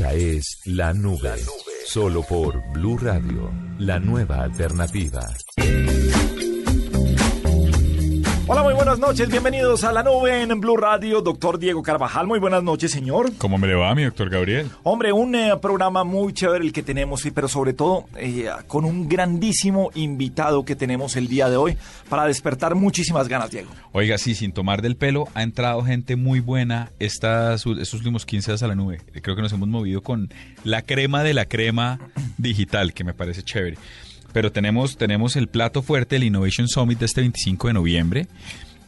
Esta es La Nube. Solo por Blue Radio, la nueva alternativa. Buenas noches. Bienvenidos a la nube en Blue Radio. Doctor Diego Carvajal, muy buenas noches, señor. ¿Cómo me le va, mi doctor Gabriel? Hombre, un eh, programa muy chévere el que tenemos, pero sobre todo eh, con un grandísimo invitado que tenemos el día de hoy para despertar muchísimas ganas, Diego. Oiga, sí, sin tomar del pelo, ha entrado gente muy buena estas, estos últimos 15 días a la nube. Creo que nos hemos movido con la crema de la crema digital, que me parece chévere. Pero tenemos, tenemos el plato fuerte, el Innovation Summit de este 25 de noviembre,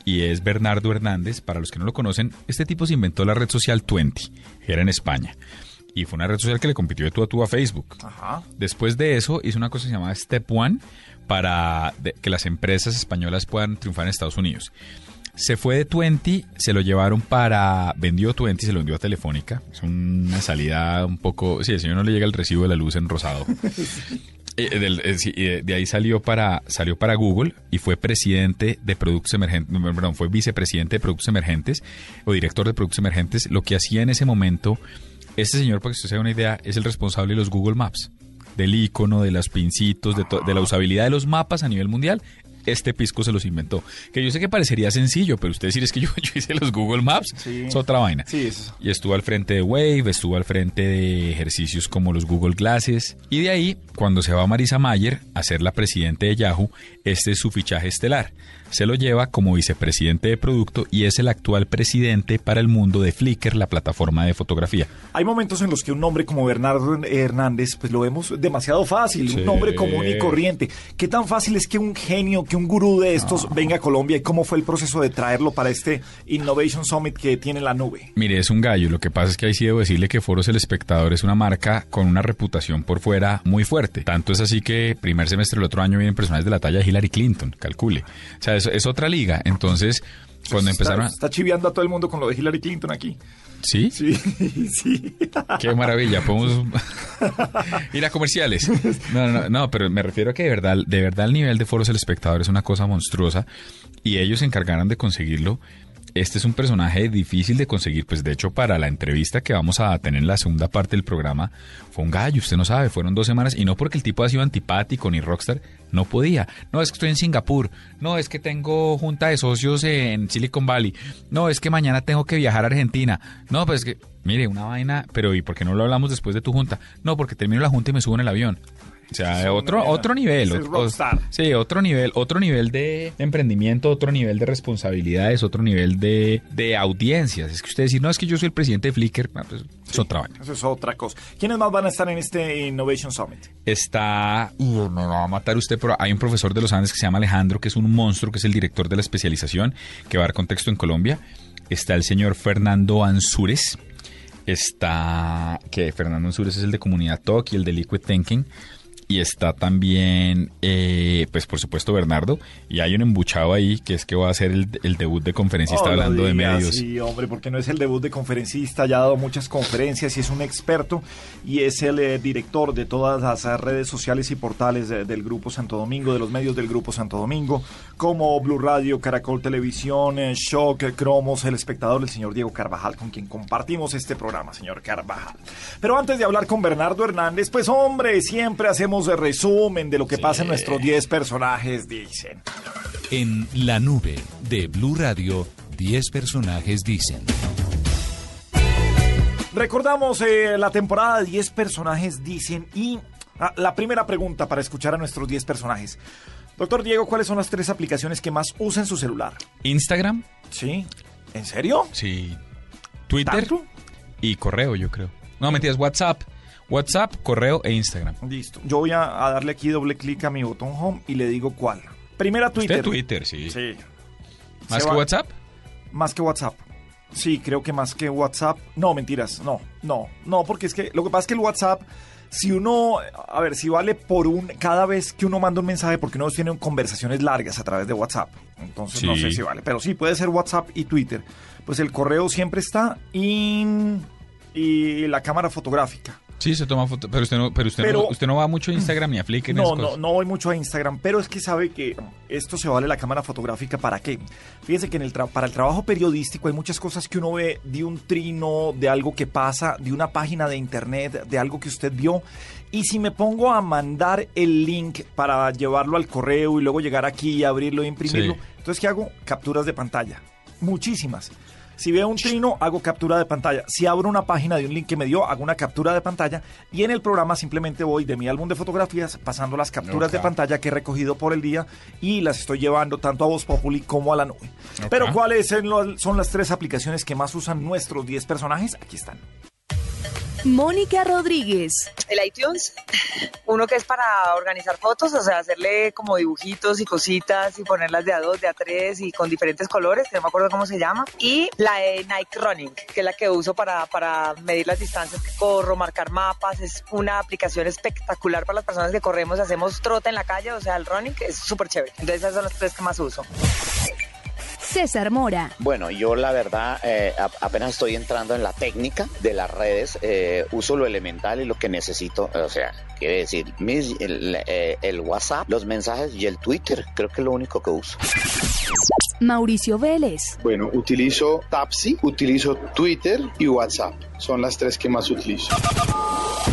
y es Bernardo Hernández. Para los que no lo conocen, este tipo se inventó la red social Twenty, que era en España. Y fue una red social que le compitió de tú a tú a Facebook. Después de eso, hizo una cosa que se llamaba Step One para que las empresas españolas puedan triunfar en Estados Unidos. Se fue de Twenty, se lo llevaron para. Vendió Twenty, se lo vendió a Telefónica. Es una salida un poco. Sí, el señor no le llega el recibo de la luz en rosado. Eh, eh, eh, de ahí salió para, salió para Google y fue presidente de productos emergentes, perdón, fue vicepresidente de productos emergentes o director de productos emergentes. Lo que hacía en ese momento, este señor, para que usted se haga una idea, es el responsable de los Google Maps, del icono, de los pincitos, de, de la usabilidad de los mapas a nivel mundial este pisco se los inventó. Que yo sé que parecería sencillo, pero usted decir es que yo, hice los Google Maps, es otra vaina. Y estuvo al frente de Wave, estuvo al frente de ejercicios como los Google Glasses. Y de ahí, cuando se va Marisa Mayer a ser la presidente de Yahoo, este es su fichaje estelar se lo lleva como vicepresidente de producto y es el actual presidente para el mundo de Flickr, la plataforma de fotografía. Hay momentos en los que un nombre como Bernardo Hernández, pues lo vemos demasiado fácil, un nombre común y corriente. ¿Qué tan fácil es que un genio, que un gurú de estos venga a Colombia y cómo fue el proceso de traerlo para este Innovation Summit que tiene la nube? Mire, es un gallo. Lo que pasa es que ahí sí debo decirle que Foros El Espectador es una marca con una reputación por fuera muy fuerte. Tanto es así que primer semestre del otro año vienen personajes de la talla de Hillary Clinton, calcule. O sea, es, otra liga. Entonces, cuando empezaron... Está chiviando a todo el mundo con lo de Hillary Clinton aquí. ¿Sí? Sí, sí. Qué maravilla. Podemos ir a comerciales. No, no, no, pero me refiero a que de verdad, de verdad el nivel de foros del espectador es una cosa monstruosa y ellos se encargaron de conseguirlo este es un personaje difícil de conseguir, pues de hecho para la entrevista que vamos a tener en la segunda parte del programa fue un gallo, usted no sabe, fueron dos semanas y no porque el tipo ha sido antipático ni rockstar, no podía. No es que estoy en Singapur, no es que tengo junta de socios en Silicon Valley, no es que mañana tengo que viajar a Argentina, no, pues que, mire, una vaina, pero ¿y por qué no lo hablamos después de tu junta? No, porque termino la junta y me subo en el avión. O sea, otro, otro nivel. sí, otro nivel, otro nivel de emprendimiento, otro nivel de responsabilidades, otro nivel de, audiencias. Es que usted decir, no, es que yo soy el presidente de Flickr, ah, pues, es otra vaina. Eso es otra cosa. ¿Quiénes más van a estar en este Innovation Summit? Está, me va a matar usted, pero hay un profesor de los Andes que se llama Alejandro, que es un monstruo, que es el director de la especialización, que va a dar contexto en Colombia. Está el señor Fernando Ansures. Está, que Fernando Ansures es el de Comunidad Talk y el de Liquid Thinking y está también, eh, pues por supuesto, Bernardo. Y hay un embuchado ahí que es que va a ser el, debut de conferencista hablando de medios. Sí, hombre, porque no es el debut de conferencista, ya ha dado muchas conferencias y es un experto y es el eh, director de todas las redes sociales y portales del Grupo Santo Domingo, de los medios del Grupo Santo Domingo, como Blue Radio, Caracol Televisión, eh, Shock, Cromos, El Espectador, el señor Diego Carvajal, con quien compartimos este programa, señor Carvajal. Pero antes de hablar con Bernardo Hernández, pues hombre, siempre hacemos de resumen de lo que pasa en nuestros 10 personajes dicen. En la nube de Blue Radio, 10 personajes dicen. Recordamos eh, la temporada 10 personajes dicen y ah, la primera pregunta para escuchar a nuestros 10 personajes. Doctor Diego, ¿cuáles son las tres aplicaciones que más usa en su celular? Instagram. Sí. ¿En serio? Sí. Twitter. Y correo, yo creo. No, mentiras, WhatsApp. WhatsApp, correo e Instagram. Listo. Yo voy a, darle aquí doble clic a mi botón home y le digo cuál. Primera Twitter. Usted Twitter, sí. Sí. ¿Más que WhatsApp? Más que WhatsApp. Sí, creo que más que WhatsApp. No, mentiras. No, no, no, porque es que lo que pasa es que el WhatsApp, si uno, a ver, si vale por un, cada vez que uno manda un mensaje, porque uno tiene conversaciones largas a través de WhatsApp. Entonces no sé si vale, pero sí puede ser WhatsApp y Twitter. Pues el correo siempre está y, y la cámara fotográfica. Sí, se toma fotos, pero usted no, pero usted, Pero- no, usted no va mucho a Instagram ni a Flickr. No, no, no voy mucho a Instagram, pero es que sabe que esto se vale la cámara fotográfica para qué. Fíjese que en el para el trabajo periodístico hay muchas cosas que uno ve de un trino, de algo que pasa, de una página de internet, de algo que usted vio. Y si me pongo a mandar el link para llevarlo al correo y luego llegar aquí y abrirlo e imprimirlo, Sí. entonces ¿qué hago? Capturas de pantalla. Muchísimas. Si veo un trino, hago captura de pantalla. Si abro una página de un link que me dio, hago una captura de pantalla. Y en el programa simplemente voy de mi álbum de fotografías pasando las capturas de pantalla que he recogido por el día y las estoy llevando tanto a Voz Populi como a la nube. Pero ¿cuáles son las tres aplicaciones que más usan nuestros 10 personajes? Aquí están. Mónica Rodríguez, el iTunes, uno que es para organizar fotos, o sea, hacerle como dibujitos y cositas y ponerlas de a dos, de a tres y con diferentes colores, que no me acuerdo cómo se llama. Y la de Nike Running, que es la que uso para, para medir las distancias que corro, marcar mapas. Es una aplicación espectacular para las personas que corremos, hacemos trote en la calle, o sea, el running, es súper chévere. Entonces, esas son las tres que más uso. César Mora, Bueno, yo la verdad eh, apenas estoy entrando en la técnica de las redes, eh, uso lo elemental y lo que necesito, o sea, quiere decir mis- el, eh, el WhatsApp, los mensajes y el Twitter, creo que es lo único que uso. Mauricio Vélez, Bueno, utilizo Tapsi, utilizo Twitter y WhatsApp. Son las tres que más utilizo.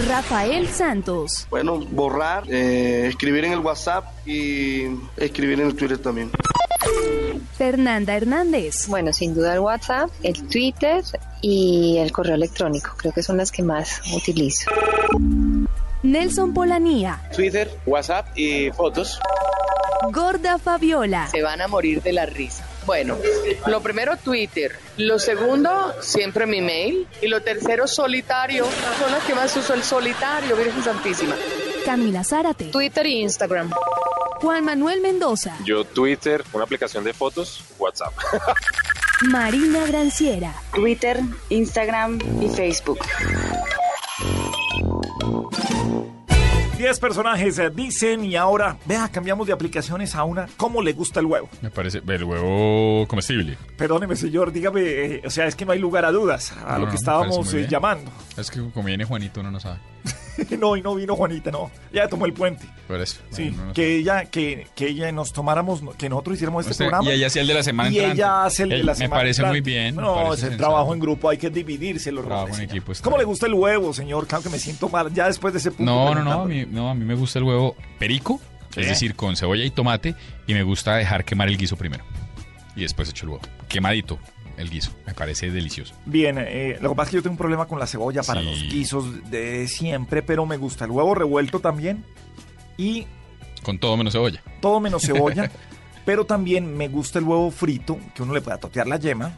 Rafael Santos, Bueno, borrar, eh, escribir en el WhatsApp y escribir en el Twitter también. Fernanda Hernández, Bueno, sin duda el WhatsApp, el Twitter y el correo electrónico. Creo que son las que más utilizo. Nelson Polanía, Twitter, WhatsApp y fotos. Gorda Fabiola, se van a morir de la risa. Bueno, lo primero Twitter, lo segundo siempre mi mail y lo tercero solitario. Son las que más uso el solitario, Virgen Santísima. Camila Zárate, Twitter y Instagram. Juan Manuel Mendoza, Yo Twitter, una aplicación de fotos, WhatsApp. Marina Granciera, Twitter, Instagram y Facebook. 10 personajes eh, dicen y ahora, vea, cambiamos de aplicaciones a una. ¿Cómo le gusta el huevo? Me parece el huevo comestible. Perdóneme, señor, dígame, eh, o sea, es que no hay lugar a dudas a No, lo que estábamos eh, llamando. Es que como viene Juanito uno no sabe. no, y no vino Juanita, no. Ya tomó el puente. Por eso. Sí, no que ella, que, que ella nos tomáramos, que nosotros hiciéramos este programa. y ella hacía el de la semana Y entrante. ella hace el de la me semana parece muy bien, me No, es el trabajo en grupo, hay que dividirse los roles. en equipo ¿Cómo le gusta el huevo, señor? Claro que me siento mal ya después de ese punto. No, no, no, a mí, no, a mí me gusta el huevo perico, es decir, con cebolla y tomate, y me gusta dejar quemar el guiso primero. Y después echo el huevo. Quemadito el guiso, me parece delicioso. Bien, eh, lo que pasa es que yo tengo un problema con la cebolla para Sí. los guisos de siempre, pero me gusta el huevo revuelto también y Con todo menos cebolla. todo menos cebolla, pero también me gusta el huevo frito, que uno le pueda totear la yema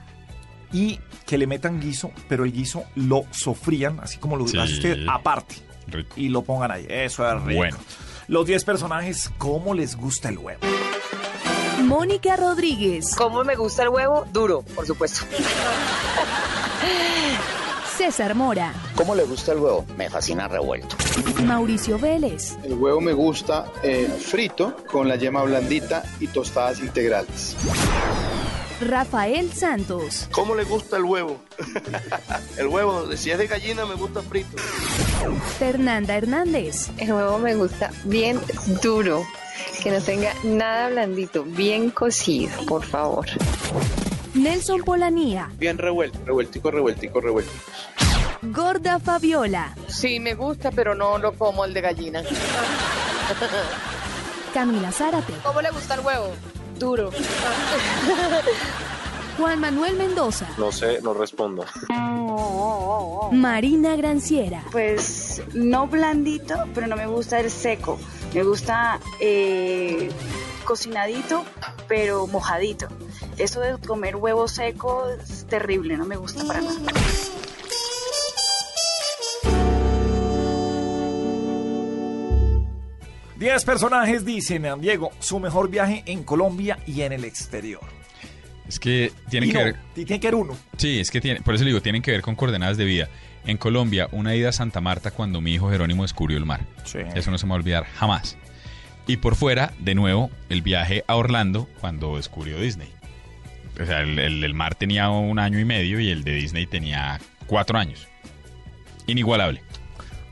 y que le metan guiso, pero el guiso lo sofrían, así como lo Sí. hace usted, aparte, Rico. y lo pongan ahí. Eso es rico. Bueno. Los 10 personajes, ¿cómo les gusta el huevo? Mónica Rodríguez, ¿Cómo me gusta el huevo? Duro, por supuesto. César Mora, ¿Cómo le gusta el huevo? Me fascina revuelto. Mauricio Vélez, El huevo me gusta eh, frito con la yema blandita y tostadas integrales. Rafael Santos, ¿Cómo le gusta el huevo? el huevo, si es de gallina, me gusta frito. Fernanda Hernández, El huevo me gusta bien duro. Que no tenga nada blandito, bien cocido, por favor. Nelson Polanía, Bien revuelto, revueltico, revueltico, revuelto. Gorda Fabiola, Sí, me gusta, pero no lo como el de gallina. Camila Zárate, ¿Cómo le gusta el huevo? Duro. Juan Manuel Mendoza, No sé, no respondo. Marina Granciera, Pues no blandito, pero no me gusta el seco. Me gusta eh, cocinadito, pero mojadito. Eso de comer huevo seco es terrible, no me gusta para nada. Diez personajes dicen, Diego, su mejor viaje en Colombia y en el exterior. Es que tienen Y que no, ver. tiene que ver uno. Sí, es que tiene, por eso le digo, tienen que ver con coordenadas de vida. En Colombia, una ida a Santa Marta cuando mi hijo Jerónimo descubrió el mar. Sí. Eso no se me va a olvidar jamás. Y por fuera, de nuevo, el viaje a Orlando cuando descubrió Disney. O sea, el, el- el mar tenía un año y medio y el de Disney tenía cuatro años. Inigualable.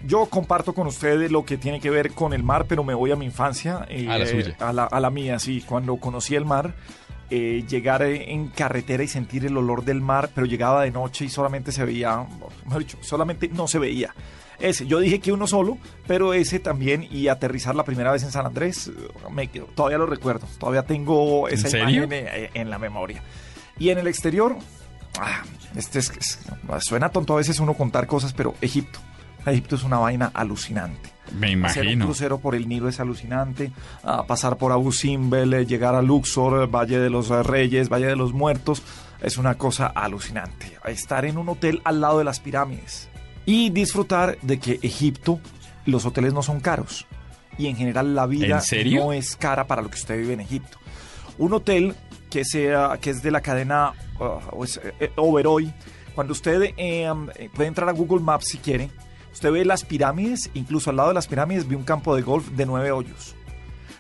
yo comparto con ustedes lo que tiene que ver con el mar, pero me voy a mi infancia. eh, A la suya. A la, a la mía, sí. Cuando conocí el mar, eh, llegar eh, en carretera y sentir el olor del mar, pero llegaba de noche y solamente se veía, mejor dicho, solamente no se veía. Ese, yo dije que uno solo, pero ese también y aterrizar la primera vez en San Andrés, eh, me, quedo- todavía lo recuerdo, todavía tengo ¿En esa serio? imagen eh, en la memoria. Y en el exterior, ah, este es, es- suena tonto a veces uno contar cosas, pero Egipto. Egipto es una vaina alucinante. Me Hacer un imagino. crucero por el Nilo es alucinante. ah, pasar por Abu Simbel, eh, llegar a Luxor, eh, Valle de los eh, Reyes, Valle de los Muertos, es una cosa alucinante. Estar en un hotel al lado de las pirámides y disfrutar de que Egipto, los hoteles no son caros. Y en general la vida no es cara para lo que usted vive en Egipto. Un hotel que sea que es de la cadena uh, o es, eh, Oberoi, cuando usted eh, puede entrar a Google Maps si quiere, usted ve las pirámides, incluso al lado de las pirámides vi un campo de golf de nueve hoyos.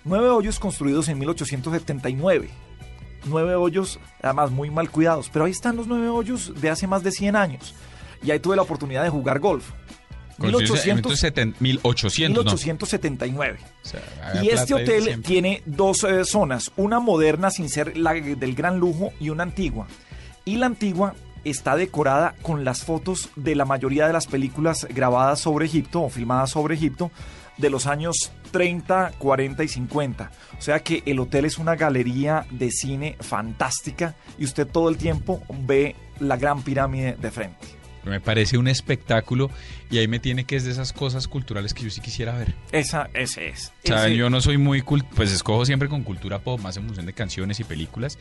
Nueve hoyos construidos en 1879. Nueve hoyos, además muy mal cuidados, pero ahí están los nueve hoyos de hace más de 100 años. Y ahí tuve la oportunidad de jugar golf. Construido en 1800 1800, no. 1879. O sea, había Y este hotel siempre. tiene dos eh, zonas, una moderna sin ser la del gran lujo y una antigua. Y la antigua está decorada con las fotos de la mayoría de las películas grabadas sobre Egipto o filmadas sobre Egipto de los años 30, 40 y 50. O sea que el hotel es una galería de cine fantástica y usted todo el tiempo ve la gran pirámide de frente. Me parece un espectáculo y ahí me tiene que es de esas cosas culturales que yo sí quisiera ver. Esa, ese es. O sea, Ese- yo no soy muy cult pues escojo siempre con cultura pop, más en función de canciones y películas.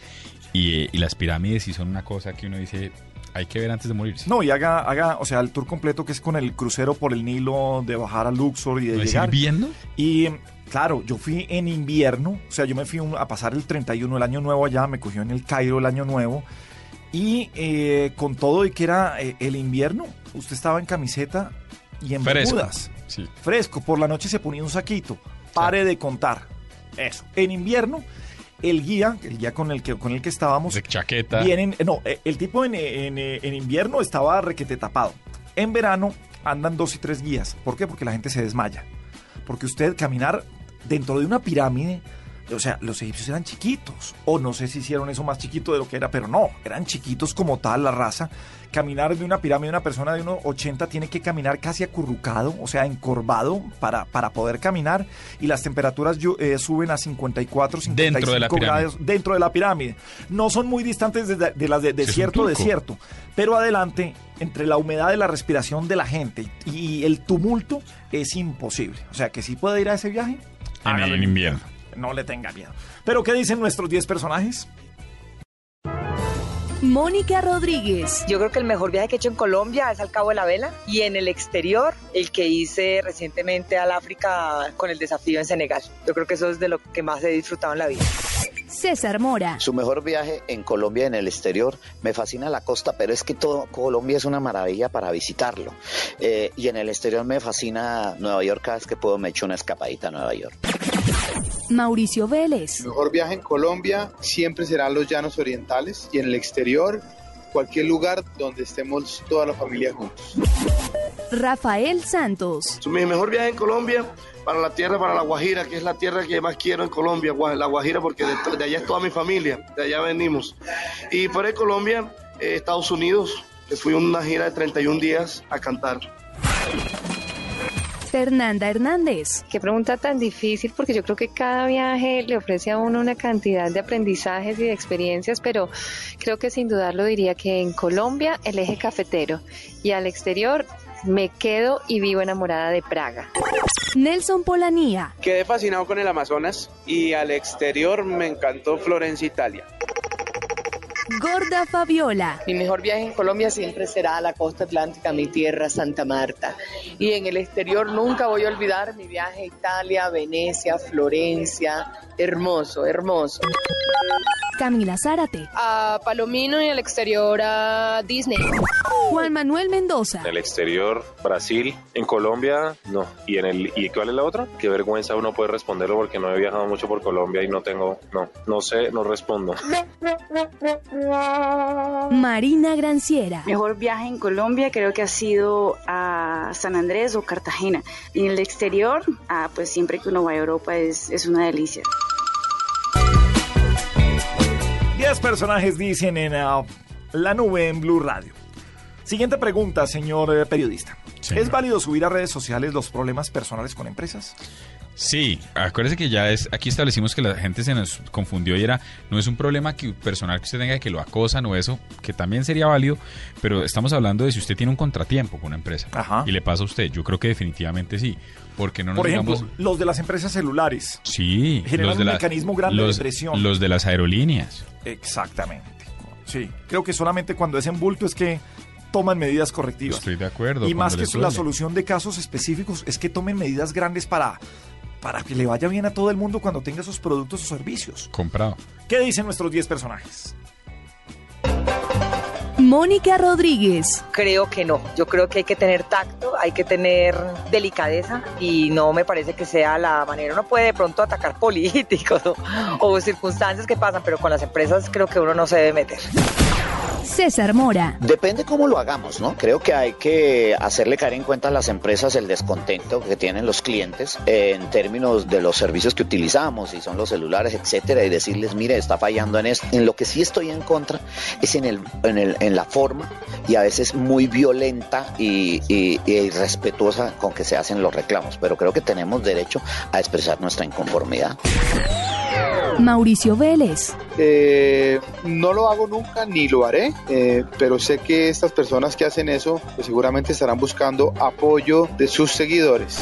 Y, y las pirámides sí son una cosa que uno dice, hay que ver antes de morirse. No, y haga, haga, o sea, el tour completo que es con el crucero por el Nilo, de bajar a Luxor y de ¿No llegar. viendo? Y claro, yo fui en invierno, o sea, yo me fui a pasar el 31, el año nuevo allá, me cogió en el Cairo el año nuevo. Y eh, con todo y que era eh, el invierno, usted estaba en camiseta y en Fresco. bermudas. Sí. Fresco, por la noche se ponía un saquito. Pare de contar. Eso. En invierno, el guía, el guía con el que, con el que estábamos, De chaqueta. Vienen, no, eh, el tipo en, en, en invierno estaba requete tapado. En verano andan dos y tres guías. ¿Por qué? Porque la gente se desmaya. Porque usted caminar dentro de una pirámide, o sea, los egipcios eran chiquitos. O no sé si hicieron eso más chiquito de lo que era, pero no, eran chiquitos como tal la raza. Caminar de una pirámide, una persona de unos 80 tiene que caminar casi acurrucado, o sea, encorvado para, para poder caminar. Y las temperaturas eh, suben a 54, 55 Dentro de la grados dentro de la pirámide. No son muy distantes de, de las de desierto desierto, pero adelante, entre la humedad de la respiración de la gente y el tumulto, es imposible. O sea que si puede ir a ese viaje, En, en invierno. No le tenga miedo. Pero ¿qué dicen nuestros 10 personajes? Mónica Rodríguez. Yo creo que el mejor viaje que he hecho en Colombia es al Cabo de la Vela y en el exterior el que hice recientemente al África con el desafío en Senegal. Yo creo que eso es de lo que más he disfrutado en la vida. César Mora. Su mejor viaje en Colombia, en el exterior, me fascina la costa, pero es que todo Colombia es una maravilla para visitarlo. Eh, y en el exterior me fascina Nueva York, cada vez que puedo me echo una escapadita a Nueva York. Mauricio Vélez. El mejor viaje en Colombia siempre serán los llanos orientales y en el exterior cualquier lugar donde estemos toda la familia juntos. Rafael Santos. Mi mejor viaje en Colombia para la tierra, para la Guajira, que es la tierra que más quiero en Colombia, la Guajira, porque de, allá es toda mi familia, de allá venimos. Y fuera de Colombia, eh, Estados Unidos, que fui a una gira de 31 días a cantar. Fernanda Hernández. Qué pregunta tan difícil porque yo creo que cada viaje le ofrece a uno una cantidad de aprendizajes y de experiencias, pero creo que sin dudarlo diría que en Colombia el eje cafetero y al exterior me quedo y vivo enamorada de Praga. Nelson Polanía. Quedé fascinado con el Amazonas y al exterior me encantó Florencia, Italia. Gorda Fabiola. Mi mejor viaje en Colombia siempre será a la costa atlántica, mi tierra, Santa Marta. Y en el exterior nunca voy a olvidar mi viaje a Italia, Venecia, Florencia. Hermoso, hermoso. Camila Zárate. A Palomino y al exterior a Disney. Juan Manuel Mendoza. En el exterior, Brasil. En Colombia, no. ¿Y en el y cuál es la otra? Qué vergüenza uno puede responderlo porque no he viajado mucho por Colombia y no tengo, no, no sé, no respondo. Marina Granciera. Mejor viaje en Colombia creo que ha sido a San Andrés o Cartagena. Y en el exterior, ah, pues siempre que uno va a Europa es, es una delicia. Diez personajes dicen en ah, la nube en Blue Radio. Siguiente pregunta, señor eh, periodista. ¿Es válido subir a redes sociales los problemas personales con empresas? Sí, acuérdese que ya es, aquí establecimos que la gente se nos confundió y era, no es un problema que personal que usted tenga que lo acosan o eso, que también sería válido, pero estamos hablando de si usted tiene un contratiempo con una empresa y le pasa a usted, yo creo que definitivamente sí, porque no nos Por ejemplo, digamos- los de las empresas celulares. Sí, generan los de un la- mecanismo grande los, de presión. Los de las aerolíneas. Exactamente. Sí, creo que solamente cuando es en bulto es que toman medidas correctivas. Estoy de acuerdo. Y más que la solución de casos específicos es que tomen medidas grandes para, para que le vaya bien a todo el mundo cuando tenga esos productos o servicios. Comprado. ¿Qué dicen nuestros 10 personajes? Mónica Rodríguez. Creo que no. Yo creo que hay que tener tacto, hay que tener delicadeza y no me parece que sea la manera. Uno puede de pronto atacar políticos o, o circunstancias que pasan, pero con las empresas creo que uno no se debe meter. César Mora. Depende cómo lo hagamos, ¿no? Creo que hay que hacerle caer en cuenta a las empresas el descontento que tienen los clientes en términos de los servicios que utilizamos, si son los celulares, etcétera, y decirles, mire, está fallando en esto. En lo que sí estoy en contra es en, el, en, el, en la forma y a veces muy violenta y, y, y irrespetuosa con que se hacen los reclamos, pero creo que tenemos derecho a expresar nuestra inconformidad. Mauricio Vélez. Eh, no lo hago nunca ni lo haré, eh, pero sé que estas personas que hacen eso pues seguramente estarán buscando apoyo de sus seguidores.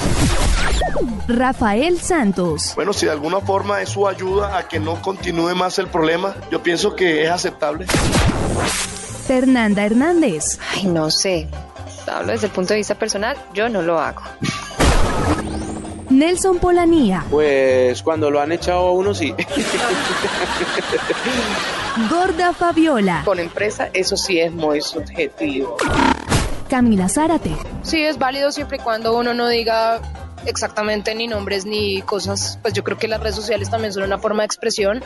Rafael Santos. Bueno, si de alguna forma eso ayuda a que no continúe más el problema, yo pienso que es aceptable. Fernanda Hernández. Ay, no sé. Hablo desde el punto de vista personal, yo no lo hago. Nelson Polanía. Pues cuando lo han echado a uno, sí. Gorda Fabiola. Con empresa, eso sí es muy subjetivo. Camila Zárate. Sí, es válido siempre y cuando uno no diga exactamente ni nombres ni cosas. Pues yo creo que las redes sociales también son una forma de expresión.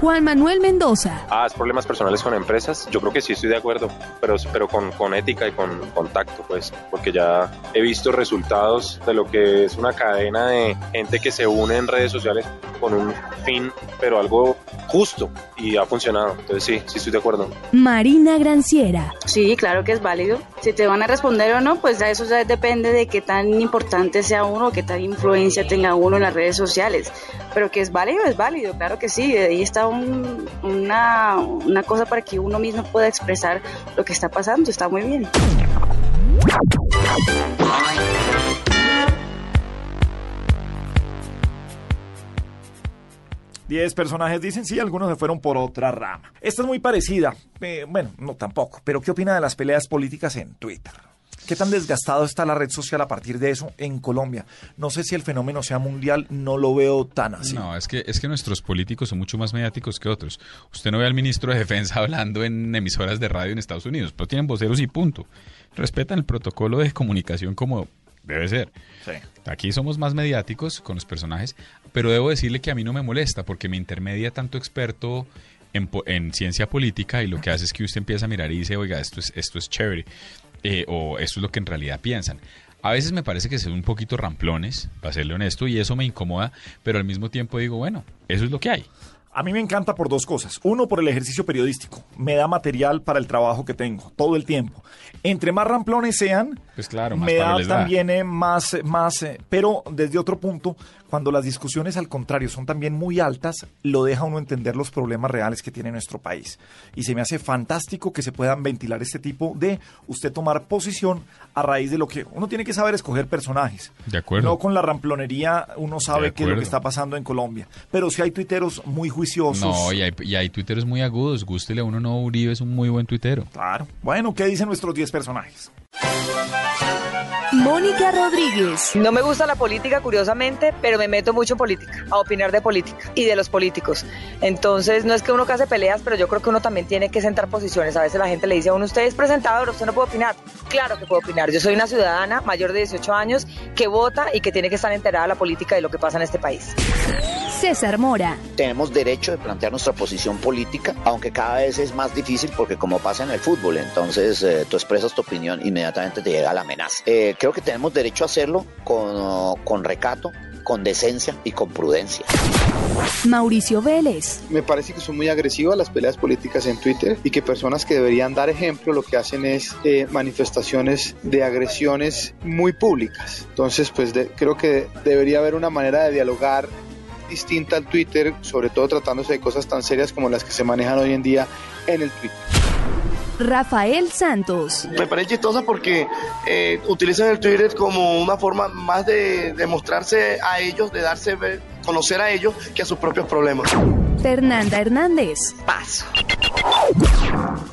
Juan Manuel Mendoza. Ah, es problemas personales con empresas. Yo creo que sí estoy de acuerdo, pero, pero con, con ética y con contacto, pues, porque ya he visto resultados de lo que es una cadena de gente que se une en redes sociales con un fin, pero algo justo y ha funcionado. Entonces sí, sí estoy de acuerdo. Marina Granciera. Sí, claro que es válido. Si te van a responder o no, pues ya eso ya depende de qué tan importante sea uno, qué tan influencia tenga uno en las redes sociales. Pero que es válido, es válido, claro que sí. Ahí está un- una, una cosa para que uno mismo pueda expresar lo que está pasando. Está muy bien. 10 personajes dicen sí, algunos se fueron por otra rama. Esta es muy parecida. Eh, bueno, no tampoco. Pero ¿qué opina de las peleas políticas en Twitter? ¿Qué tan desgastado está la red social a partir de eso en Colombia? No sé si el fenómeno sea mundial, no lo veo tan así. No, es que, es que nuestros políticos son mucho más mediáticos que otros. Usted no ve al ministro de Defensa hablando en emisoras de radio en Estados Unidos, pero tienen voceros y punto. Respetan el protocolo de comunicación como debe ser. Aquí somos más mediáticos con los personajes, pero debo decirle que a mí no me molesta porque me intermedia tanto experto en, en ciencia política y lo que hace es que usted empieza a mirar y dice, oiga, esto es, esto es chévere, eh, o esto es lo que en realidad piensan. A veces me parece que son un poquito ramplones, para serle honesto, y eso me incomoda, pero al mismo tiempo digo, bueno, eso es lo que hay. A mí me encanta por dos cosas. Uno, por el ejercicio periodístico. Me da material para el trabajo que tengo, todo el tiempo. Entre más ramplones sean, Pues claro, más me da también eh, más, más eh, pero desde otro punto, cuando las discusiones al contrario son también muy altas, lo deja uno entender los problemas reales que tiene nuestro país. Y se me hace fantástico que se puedan ventilar este tipo de usted tomar posición a raíz de lo que uno tiene que saber escoger personajes. De acuerdo. No con la ramplonería uno sabe qué es lo que está pasando en Colombia. Pero si hay tuiteros muy juiciosos. No, y hay, y hay tuiteros muy agudos. Gústele a uno, no, Uribe es un muy buen tuitero. Claro. Bueno, ¿qué dicen nuestros 10 personajes? Mónica Rodríguez. No me gusta la política, curiosamente, pero me meto mucho en política, a opinar de política y de los políticos. Entonces, no es que uno case peleas, pero yo creo que uno también tiene que sentar posiciones. A veces la gente le dice a uno, usted es presentador, usted no puede opinar. Claro que puedo opinar. Yo soy una ciudadana mayor de 18 años que vota y que tiene que estar enterada de la política de lo que pasa en este país. César Mora. Tenemos derecho de plantear nuestra posición política, aunque cada vez es más difícil porque como pasa en el fútbol, entonces eh, tú expresas tu opinión, inmediatamente te llega la amenaza. Eh, creo que tenemos derecho a hacerlo con, con recato, con decencia y con prudencia. Mauricio Vélez. Me parece que son muy agresivas las peleas políticas en Twitter y que personas que deberían dar ejemplo lo que hacen es eh, manifestaciones de agresiones muy públicas. Entonces, pues de- creo que debería haber una manera de dialogar distinta al Twitter, sobre todo tratándose de cosas tan serias como las que se manejan hoy en día en el Twitter. Rafael Santos. Me parece chistosa porque eh, utilizan el Twitter como una forma más de, de mostrarse a ellos, de darse ver- conocer a ellos que a sus propios problemas. Fernanda Hernández. Paso.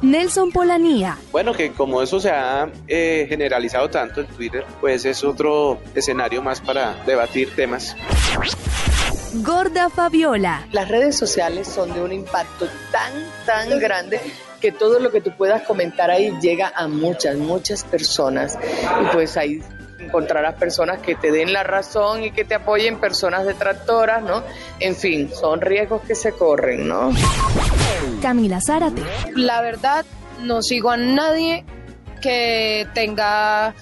Nelson Polanía. Bueno, que como eso se ha eh, generalizado tanto en Twitter, pues es otro escenario más para debatir temas. Gorda Fabiola. Las redes sociales son de un impacto tan, tan grande que todo lo que tú puedas comentar ahí llega a muchas, muchas personas. Y pues ahí encontrarás personas que te den la razón y que te apoyen, personas detractoras, ¿no? En fin, son riesgos que se corren, ¿no? Camila Zárate. La verdad, no sigo a nadie que tenga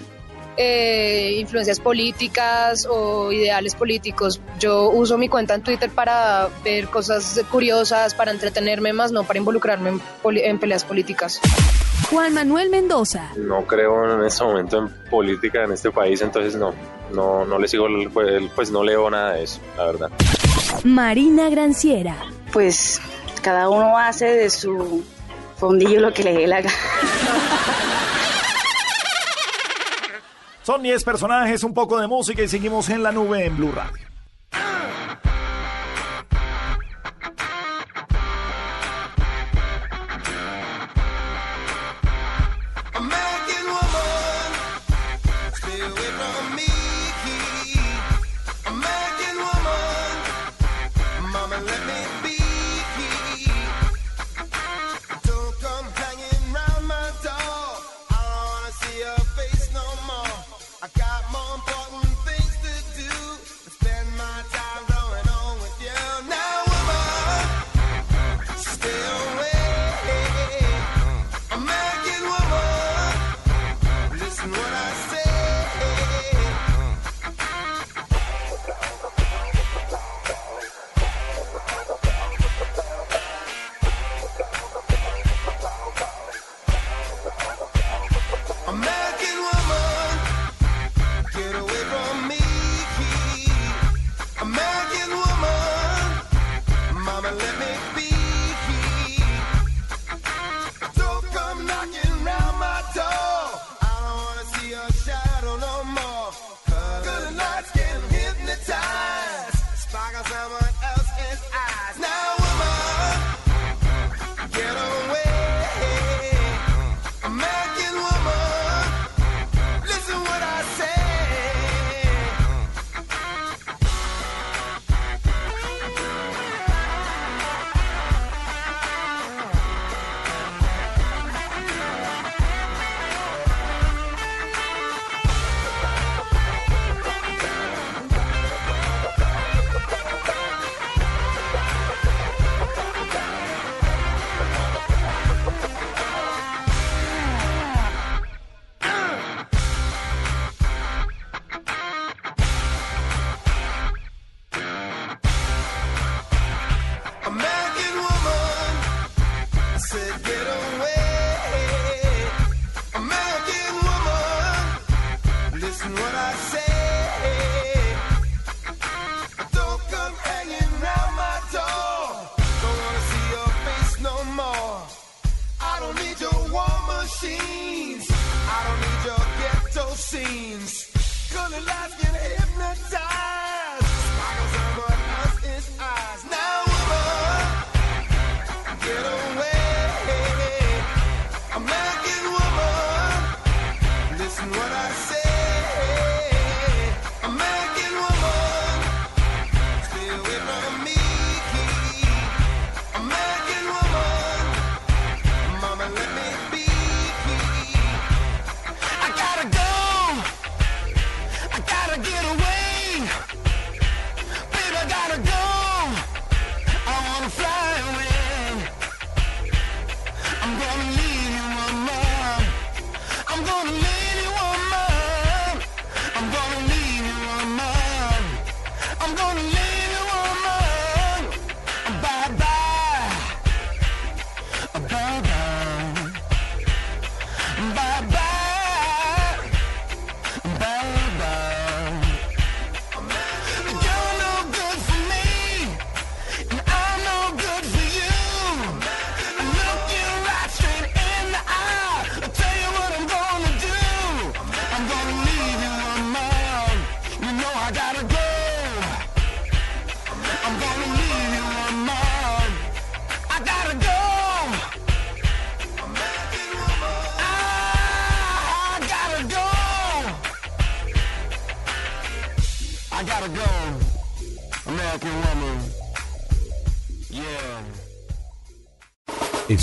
eh, influencias políticas o ideales políticos. Yo uso mi cuenta en Twitter para ver cosas curiosas, para entretenerme más, no para involucrarme en, en peleas políticas. Juan Manuel Mendoza. No creo en este momento en política en este país, entonces no, no, no le sigo, pues, pues no leo nada de eso, la verdad. Marina Granciera. Pues cada uno hace de su fondillo lo que le dé la gana. Son 10 personajes, un poco de música y seguimos en la nube en Blue Radio.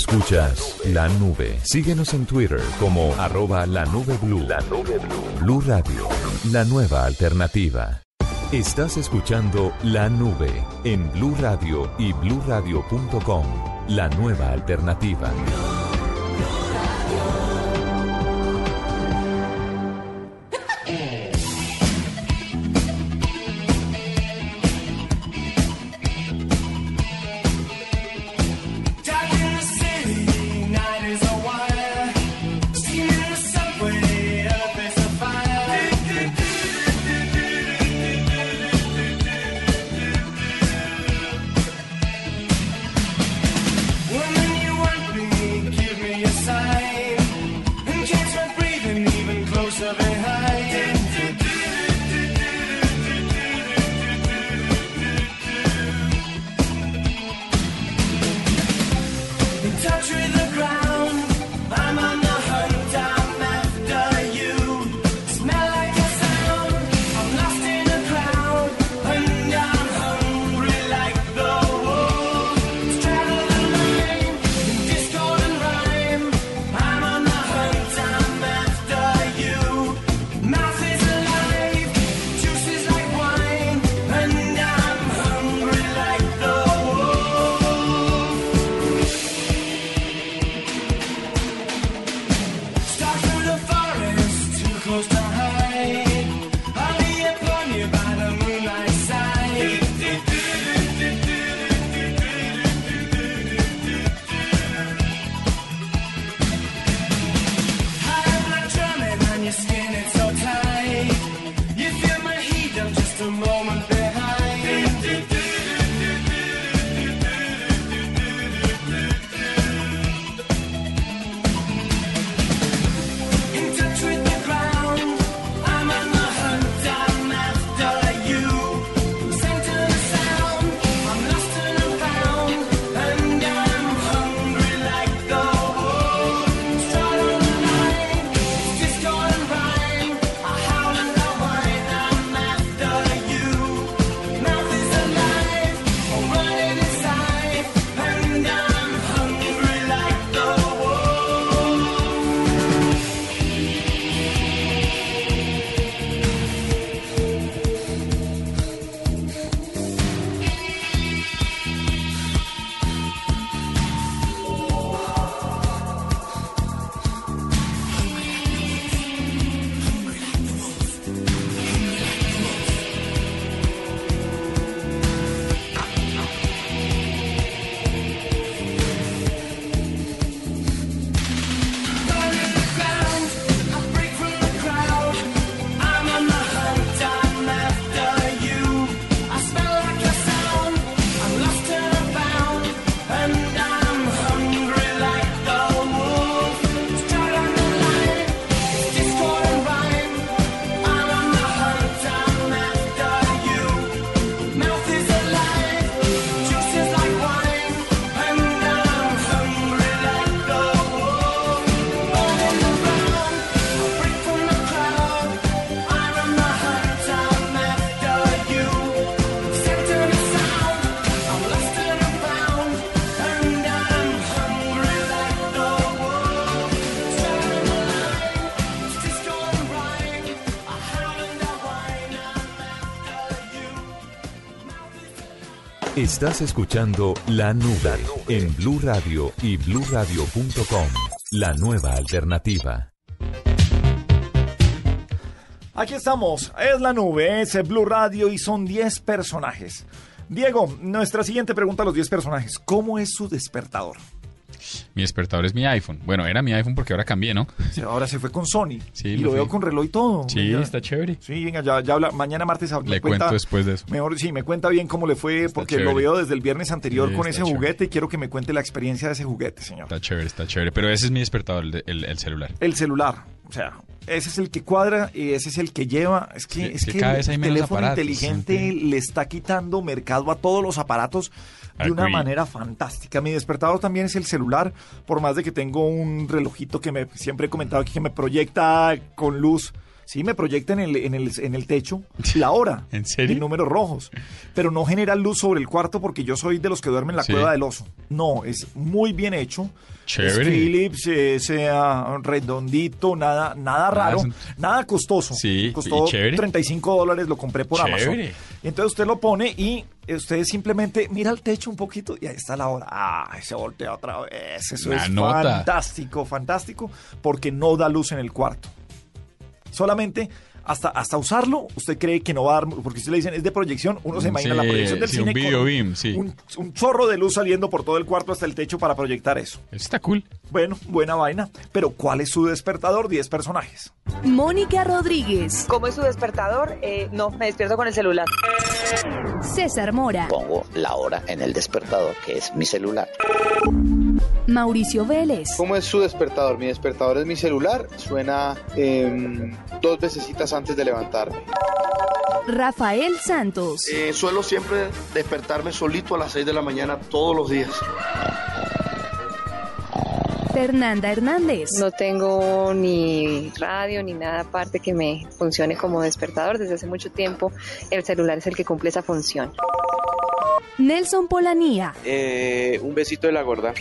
Escuchas la nube. Síguenos en Twitter como arroba la nube blue. La nube blue. Blue Radio, la nueva alternativa. Estás escuchando La Nube en Blue Radio y bluradio.com. La nueva alternativa. Estás escuchando La Nube en Blue Radio y bluradio.com. La nueva alternativa. Aquí estamos, es la nube, es Blue Radio y son 10 personajes. Diego, nuestra siguiente pregunta a los 10 personajes. ¿Cómo es su despertador? Mi despertador es mi iPhone. Bueno, era mi iPhone porque ahora cambié, ¿no? Sí, ahora se fue con Sony. Sí, y lo veo con reloj y todo. Sí, está chévere. Sí, venga, ya, ya habla. Mañana martes me Le cuenta, cuento después de eso. Mejor, sí, me cuenta bien cómo le fue, porque lo veo desde el viernes anterior Sí, con ese chévere. juguete y quiero que me cuente la experiencia de ese juguete, señor. Está chévere, está chévere. Pero ese es mi despertador, el, de- el- el celular. El celular, o sea, ese es el que cuadra y ese es el que lleva. Es que, Sí, es que el vez hay menos teléfono aparatos, inteligente le está quitando mercado a todos los aparatos de una manera fantástica. Mi despertador también es el celular, por más de que tengo un relojito que me siempre he comentado aquí que me proyecta con luz Sí, me proyecta en el, en el, en el techo la hora. ¿En serio? Y números rojos. Pero no genera luz sobre el cuarto porque yo soy de los que duermen en la Sí. cueva del oso. No, es muy bien hecho. Chévere. Es Philips, eh, sea redondito, nada, nada raro, es nada costoso. Sí, Costó y chévere. 35 dólares, lo compré por Chévere. Amazon. Y entonces usted lo pone y usted simplemente mira el techo un poquito y ahí está la hora. Ah, se voltea otra vez. Eso Una es nota. fantástico, fantástico, porque no da luz en el cuarto. Solamente hasta, hasta usarlo, usted cree que no va a dar, porque usted le dicen es de proyección, uno se imagina la proyección del sí, cine un video con beam, sí. un, un chorro de luz saliendo por todo el cuarto hasta el techo para proyectar eso. Está cool. Bueno, buena vaina. Pero ¿cuál es su despertador? 10 personajes. Mónica Rodríguez. ¿Cómo es su despertador? Eh, no, me despierto con el celular. César Mora. Pongo la hora en el despertador, que es mi celular. Mauricio Vélez. ¿Cómo es su despertador? Mi despertador es mi celular. Suena em, dos veces antes de levantarme. Rafael Santos. Eh, suelo siempre despertarme solito a las 6 de la mañana todos los días. Fernanda Hernández. No tengo ni radio ni nada aparte que me funcione como despertador. Desde hace mucho tiempo el celular es el que cumple esa función. Nelson Polanía. Eh, un besito de la gorda.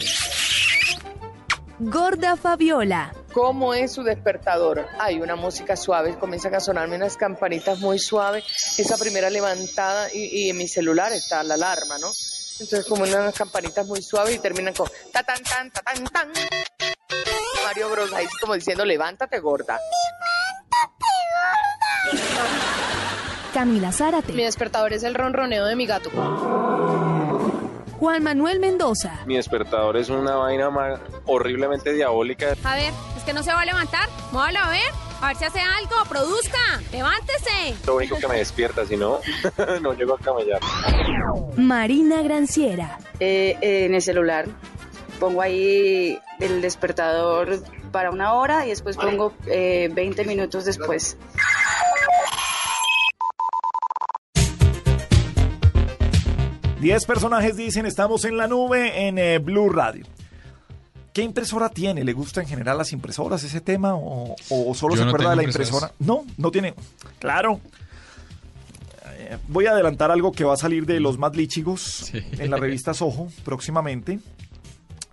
Gorda Fabiola. ¿Cómo es su despertador? Hay una música suave, comienzan a sonarme unas campanitas muy suaves, esa primera levantada y, y en mi celular está la alarma, ¿no? Entonces como unas campanitas muy suaves y terminan con ta tan tan ta tan tan. Mario Bros ahí como diciendo levántate gorda. Camila Zárate. Mi despertador es el ronroneo de mi gato. Juan Manuel Mendoza. Mi despertador es una vaina horriblemente diabólica. A ver, es que no se va a levantar. Móvalo a ver. A ver si hace algo. Produzca. Levántese. Lo único que me despierta, si no, no llego a camellar. Marina Granciera. Eh, eh, en el celular. Pongo ahí el despertador para una hora y después pongo eh, 20 minutos después. Diez personajes dicen estamos en la nube en eh, Blue Radio. ¿Qué impresora tiene? ¿Le gusta en general las impresoras ese tema o, o solo Yo se no acuerda de la impresora? No, no tiene. Claro. Eh, Voy a adelantar algo que va a salir de los más lichigos en la revista Soho próximamente.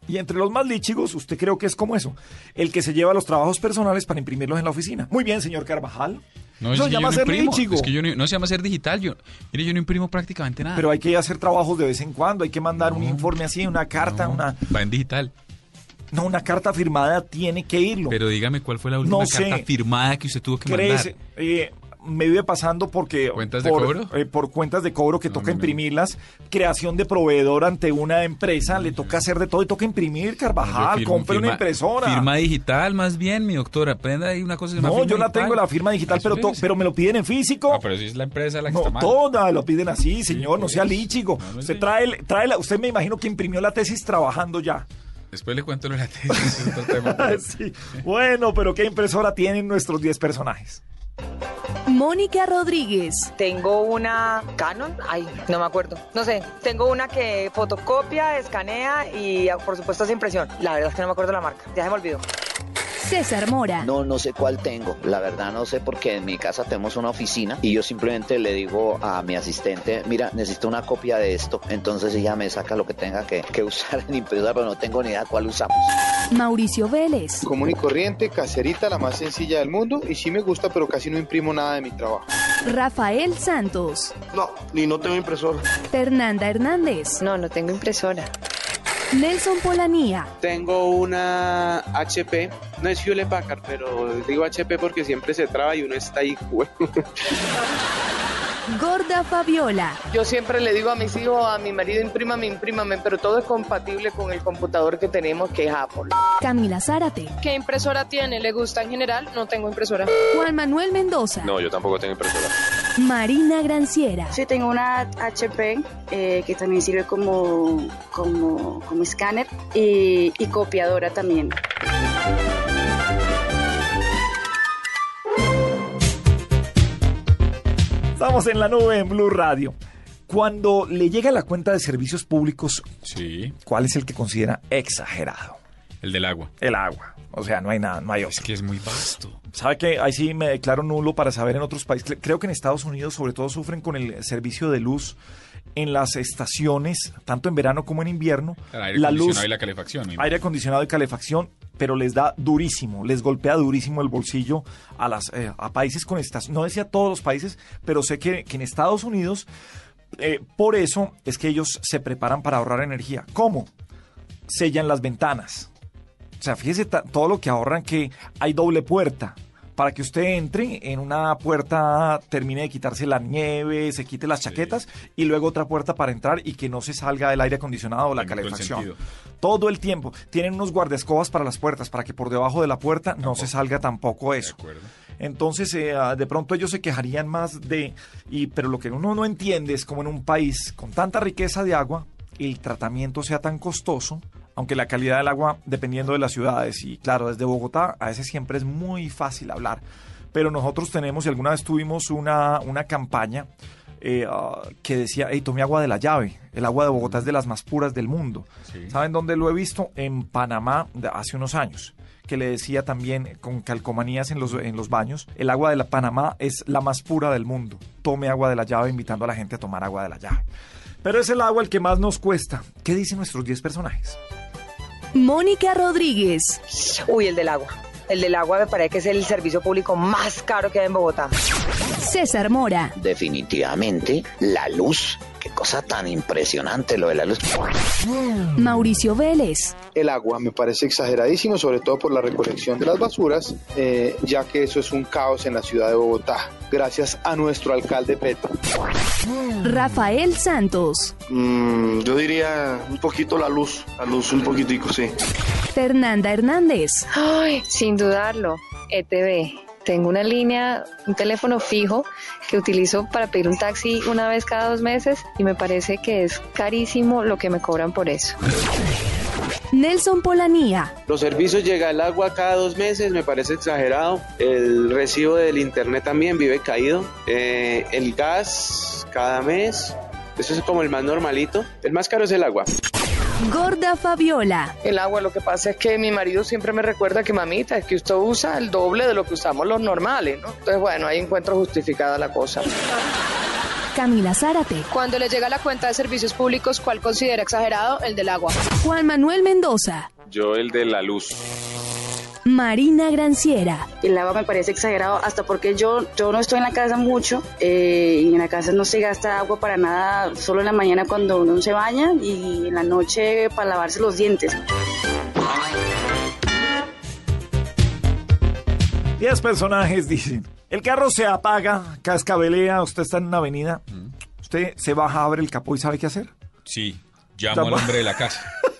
Y entre los más lichigos, usted creo que es como eso, el que se lleva los trabajos personales para imprimirlos en la oficina. Muy bien, señor Carvajal. No, es se que yo llama no ser imprimo. lichigo. Es que yo no, no se llama ser digital. Yo, mire, yo no imprimo prácticamente nada. Pero hay que hacer trabajos de vez en cuando, hay que mandar un informe así, una carta, una... Va en digital. No, una carta firmada tiene que irlo. Pero dígame cuál fue la última No sé. carta firmada que usted tuvo que mandar. eh, me vive pasando porque ¿Cuentas de por, cobro? eh, por cuentas de cobro que toca imprimirlas, creación de proveedor ante una empresa, le toca hacer de todo y toca imprimir, Carvajal, compre una impresora. Firma digital, más bien, mi doctora. Aprenda ahí una cosa que no, yo la tengo la firma digital, pero, to- pero me lo piden en físico. Ah, pero si es la empresa la que No, está mal. toda lo piden así, señor, no sea lichigo. usted trae, trae la, usted me imagino que imprimió la tesis trabajando ya. Después le cuento lo de la tesis, Sí. Bueno, pero ¿qué impresora tienen nuestros 10 personajes? Mónica Rodríguez. Tengo una Canon, ay, no me acuerdo. No sé, tengo una que fotocopia, escanea y por supuesto hace impresión. La verdad es que no me acuerdo la marca, ya se me olvidó. César Mora. No, no sé cuál tengo. La verdad no sé porque en mi casa tenemos una oficina y yo simplemente le digo a mi asistente, mira, necesito una copia de esto. Entonces ella me saca lo que tenga que, que usar en impresora, pero no tengo ni idea cuál usamos. Mauricio Vélez. Común y corriente, caserita, la más sencilla del mundo. Y sí me gusta, pero casi no imprimo nada de mi trabajo. Rafael Santos. No, ni no tengo impresora. Fernanda Hernández. No, no tengo impresora. Nelson Polanía. Tengo una HP, no es Hewlett Packard, pero digo HP porque siempre se traba y uno está ahí. Gorda Fabiola. Yo siempre le digo a mis hijos, a mi marido, imprímame, imprímame, pero todo es compatible con el computador que tenemos que es Apple. Camila Zárate. ¿Qué impresora tiene? ¿Le gusta en general? No tengo impresora. Juan Manuel Mendoza. No, yo tampoco tengo impresora. Marina Granciera. Sí, tengo una HP eh, que también sirve como, como, como escáner y, y copiadora también. Estamos en la nube en Blue Radio. Cuando le llega la cuenta de servicios públicos, Sí. ¿cuál es el que considera exagerado? El del agua. El agua. O sea, no hay nada, no hay Es que es muy vasto. ¿Sabe que Ahí sí me declaro nulo para saber en otros países. Cre- Creo que en Estados Unidos sobre todo sufren con el servicio de luz en las estaciones, tanto en verano como en invierno. El aire la luz, y la calefacción. aire acondicionado y calefacción, pero les da durísimo, les golpea durísimo el bolsillo a, las, eh, a países con estas. No decía todos los países, pero sé que, que en Estados Unidos, eh, por eso es que ellos se preparan para ahorrar energía. ¿Cómo? Sellan las ventanas. O sea, fíjese todo lo que ahorran que hay doble puerta. Para que usted entre en una puerta, termine de quitarse la nieve, se quite las chaquetas y luego otra puerta para entrar y que no se salga el aire acondicionado o la calefacción. Todo el tiempo. Tienen unos guardaescobas para las puertas, para que por debajo de la puerta no se salga tampoco eso. Entonces, eh, ah, de pronto ellos se quejarían más de... Y, pero lo que uno no entiende es como en un país con tanta riqueza de agua, el tratamiento sea tan costoso, aunque la calidad del agua, dependiendo de las ciudades, y claro, desde Bogotá, a veces siempre es muy fácil hablar. Pero nosotros tenemos, y alguna vez tuvimos una, una campaña eh, ah, que decía, hey, tome agua de la llave. El agua de Bogotá es de las más puras del mundo. ¿Saben dónde lo he visto? En Panamá, hace unos años que le decía también con calcomanías en los, en los baños, el agua de la Panamá es la más pura del mundo. Tome agua de la llave, invitando a la gente a tomar agua de la llave. Pero es el agua el que más nos cuesta. ¿Qué dicen nuestros 10 personajes? Mónica Rodríguez. Uy, el del agua. El del agua me parece que es el servicio público más caro que hay en Bogotá. César Mora. Definitivamente, la luz. Qué cosa tan impresionante lo de la luz. Mauricio Vélez. El agua me parece exageradísimo, sobre todo por la recolección de las basuras, eh, ya que eso es un caos en la ciudad de Bogotá. Gracias a nuestro alcalde Petro. Rafael Santos. Mm, yo diría un poquito la luz, la luz un poquitico, sí. Fernanda Hernández. Ay, sin dudarlo, ETV. Tengo una línea, un teléfono fijo que utilizo para pedir un taxi una vez cada dos meses y me parece que es carísimo lo que me cobran por eso. Nelson Polanía. Los servicios llega el agua cada dos meses, me parece exagerado. El recibo del internet también vive caído. Eh, el gas cada mes, eso es como el más normalito. El más caro es el agua. Gorda Fabiola. El agua, lo que pasa es que mi marido siempre me recuerda que mamita, es que usted usa el doble de lo que usamos los normales, ¿no? Entonces, bueno, ahí encuentro justificada la cosa. Camila Zárate. Cuando le llega la cuenta de servicios públicos, ¿cuál considera exagerado? El del agua. Juan Manuel Mendoza. Yo el de la luz. Marina Granciera. El agua me parece exagerado, hasta porque yo, yo no estoy en la casa mucho eh, y en la casa no se gasta agua para nada, solo en la mañana cuando uno se baña y en la noche para lavarse los dientes. 10 personajes dicen, el carro se apaga, cascabelea, usted está en una avenida, usted se baja, abre el capó y sabe qué hacer. Sí, llamo al hombre de la casa.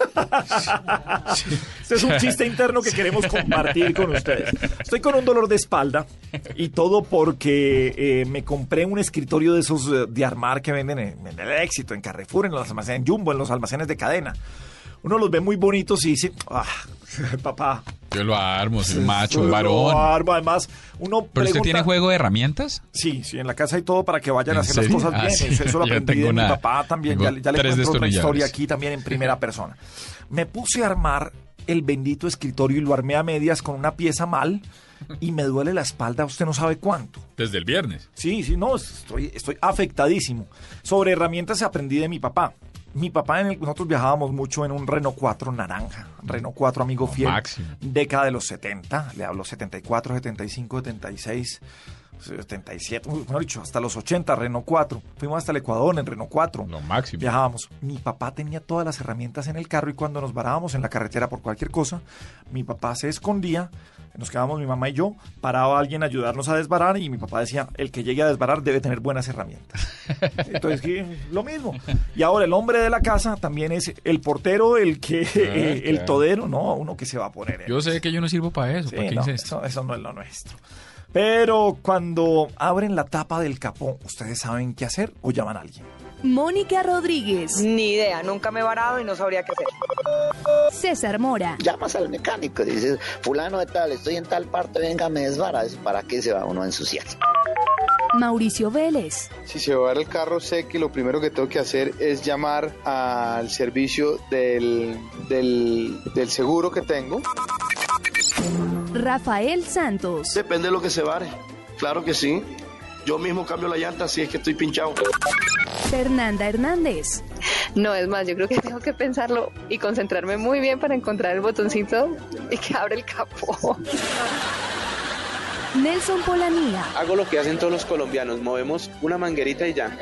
Este es un chiste interno que queremos compartir con ustedes. Estoy con un dolor de espalda y todo porque eh, me compré un escritorio de esos eh, de armar que venden en, en el éxito, en Carrefour, en los almacenes en Jumbo, en los almacenes de cadena. Uno los ve muy bonitos y dice, ah, papá. Yo lo armo, soy un macho, un lo varón. armo. Además, uno ¿Pero usted pregunta- tiene juego de herramientas? Sí, sí, en la casa hay todo para que vayan a ¿En hacer las cosas Ah, bien. sí. Eso, lo aprendí de mi papá también. Ya, ya le cuento otra historia aquí también en primera persona. Me puse a armar el bendito escritorio y lo armé a medias con una pieza mal y me duele la espalda, usted no sabe cuánto. Desde el viernes. Sí, sí, no, estoy, estoy afectadísimo. Sobre herramientas aprendí de mi papá. Mi papá, en el, nosotros viajábamos mucho en un Renault 4 naranja. Renault 4, amigo fiel. máximo. Década de los 70, le hablo 74, 75, 76, 77, uy, mejor dicho, hasta los 80, Renault 4. Fuimos hasta el Ecuador en Renault 4. Lo máximo. Viajábamos. Mi papá tenía todas las herramientas en el carro y cuando nos varábamos en la carretera por cualquier cosa, mi papá se escondía, nos quedábamos mi mamá y yo, paraba alguien a ayudarnos a desbarar y mi papá decía, el que llegue a desbarar debe tener buenas herramientas. Entonces, ¿qué? lo mismo. Y ahora el hombre de la casa también es el portero, el que, eh, el todero, no, uno que se va a poner. Yo sé que yo no sirvo para eso. Sí, ¿Para qué no, hice esto? eso, eso no es lo nuestro. Pero cuando abren la tapa del capó, ¿ustedes saben qué hacer o llaman a alguien? Mónica Rodríguez. Ni idea, nunca me he varado y no sabría qué hacer. César Mora. Llamas al mecánico, dices, fulano de tal, estoy en tal parte, venga, me desvara. ¿Para qué se va uno a ensuciar? Mauricio Vélez. Si se va el carro, sé que lo primero que tengo que hacer es llamar al servicio del, del, del seguro que tengo. Rafael Santos. Depende de lo que se vare. Claro que sí. Yo mismo cambio la llanta si es que estoy pinchado. Fernanda Hernández. No, es más, yo creo que tengo que pensarlo y concentrarme muy bien para encontrar el botoncito y que abre el capó. Nelson Polanía. Hago lo que hacen todos los colombianos, movemos una manguerita y ya.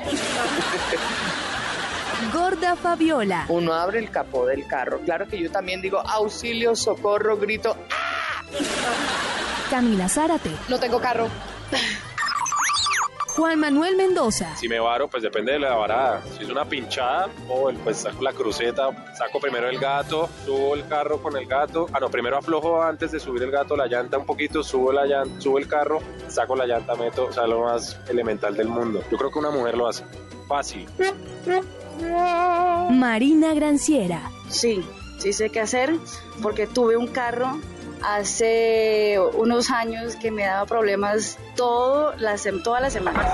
Gorda Fabiola. Uno abre el capó del carro. Claro que yo también digo auxilio, socorro, grito. Camila Zárate. No tengo carro. Juan Manuel Mendoza. Si me varo, pues depende de la varada. Si es una pinchada, o el- pues saco la cruceta, saco primero el gato, subo el carro con el gato. Ah, no, primero aflojo antes de subir el gato la llanta un poquito, subo la llanta, subo el carro, saco la llanta, meto, o sea, lo más elemental del mundo. Yo creo que una mujer lo hace. Fácil. Marina Granciera. Sí, sí sé qué hacer porque tuve un carro hace unos años que me daba problemas todo la sem- todas las semanas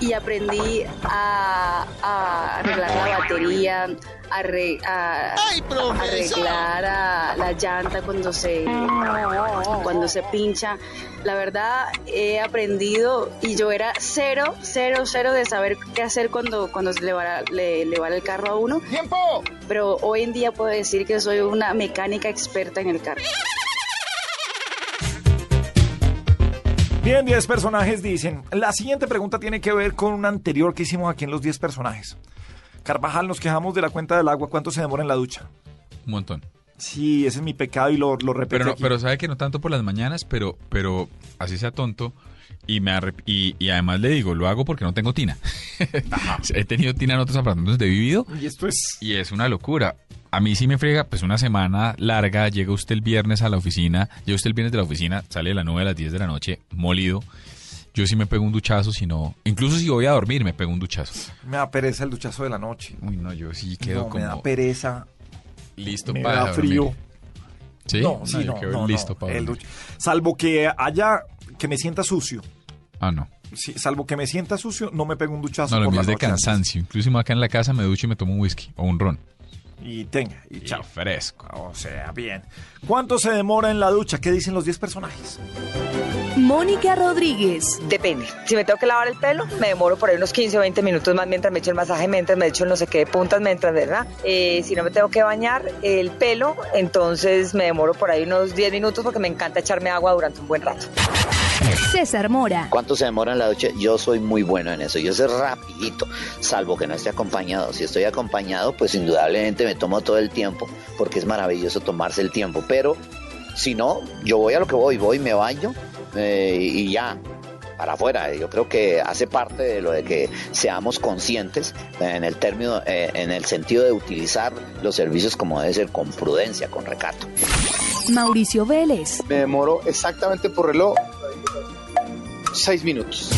y aprendí a, a arreglar la batería, a, arre- a- a arreglar a la llanta cuando se, cuando se pincha. La verdad he aprendido y yo era cero, cero, cero de saber qué hacer cuando, cuando se le va, le, le va el carro a uno. ¡Tiempo! Pero hoy en día puedo decir que soy una mecánica experta en el carro. Bien, 10 personajes dicen. La siguiente pregunta tiene que ver con una anterior que hicimos aquí en los 10 personajes. Carvajal, nos quejamos de la cuenta del agua. ¿Cuánto se demora en la ducha? Un montón. Sí, ese es mi pecado y lo, lo repito. Pero, no- pero sabe que no tanto por las mañanas, pero, pero así sea tonto. Y, me y, y además le digo, lo hago porque no tengo tina. He tenido tina en otros apartamentos he vivido. Y esto es... Y es una locura. A mí sí me frega, pues una semana larga, llega usted el viernes a la oficina, llega usted el viernes de la oficina, sale de las 9 a las 10 de la noche, molido. Yo sí me pego un duchazo, si no, incluso si voy a dormir, me pego un duchazo. Me da pereza el duchazo de la noche. Uy, no, yo sí quedo no, como me da pereza. listo me para da frío. dormir. ¿Sí? No, No, sí, yo no, quedo no, listo para el Salvo que haya, que me sienta sucio. Ah, no. Sí, salvo que me sienta sucio, no me pego un duchazo No, lo por mío la es de noche antes. cansancio. Incluso acá en la casa me ducho y me tomo un whisky o un ron. Y tenga, y chao. fresco. O sea, bien. ¿Cuánto se demora en la ducha? ¿Qué dicen los 10 personajes? Mónica Rodríguez. Depende. Si me tengo que lavar el pelo, me demoro por ahí unos 15 o 20 minutos más mientras me echo el masaje, mientras me echo el no sé qué de puntas, mientras, ¿verdad? Eh, si no me tengo que bañar el pelo, entonces me demoro por ahí unos 10 minutos porque me encanta echarme agua durante un buen rato. César Mora. ¿Cuánto se demora en la ducha? Yo soy muy bueno en eso. Yo soy rapidito, salvo que no esté acompañado. Si estoy acompañado, pues indudablemente me tomo todo el tiempo, porque es maravilloso tomarse el tiempo. Pero si no, yo voy a lo que voy, voy, me baño eh, y ya. Para afuera, yo creo que hace parte de lo de que seamos conscientes en el término, eh, en el sentido de utilizar los servicios como debe ser, con prudencia, con recato. Mauricio Vélez. Me demoro exactamente por reloj seis minutos.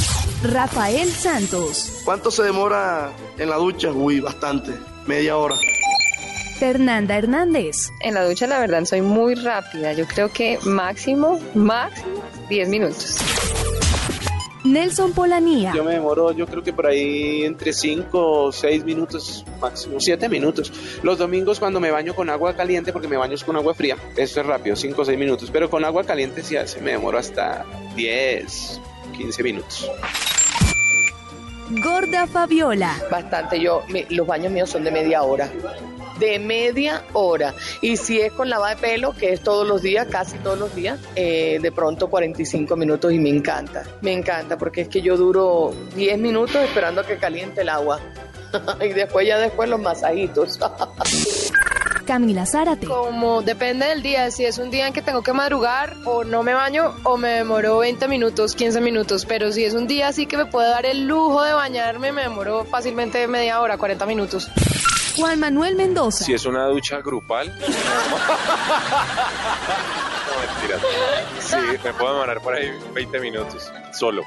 Rafael Santos. ¿Cuánto se demora en la ducha? Uy, bastante. Media hora. Fernanda Hernández. En la ducha, la verdad, soy muy rápida. Yo creo que máximo, máximo 10 minutos. Nelson Polanía. Yo me demoro, yo creo que por ahí entre 5 o 6 minutos, máximo 7 minutos. Los domingos cuando me baño con agua caliente, porque me baño con agua fría, eso es rápido, 5 o 6 minutos. Pero con agua caliente sí hace, me demoro hasta 10, 15 minutos. Gorda Fabiola. Bastante. Yo, mi- los baños míos son de media hora. De media hora. Y si es con lava de pelo, que es todos los días, casi todos los días, eh, de pronto 45 minutos y me encanta. Me encanta porque es que yo duro 10 minutos esperando a que caliente el agua. y después, ya después los masajitos. Camila Zárate. Como depende del día, si es un día en que tengo que madrugar o no me baño o me demoro 20 minutos, 15 minutos, pero si es un día así que me puedo dar el lujo de bañarme, me demoro fácilmente media hora, 40 minutos. Juan Manuel Mendoza. Si es una ducha grupal. no, mentira. Sí, me puedo demorar por ahí 20 minutos. Solo.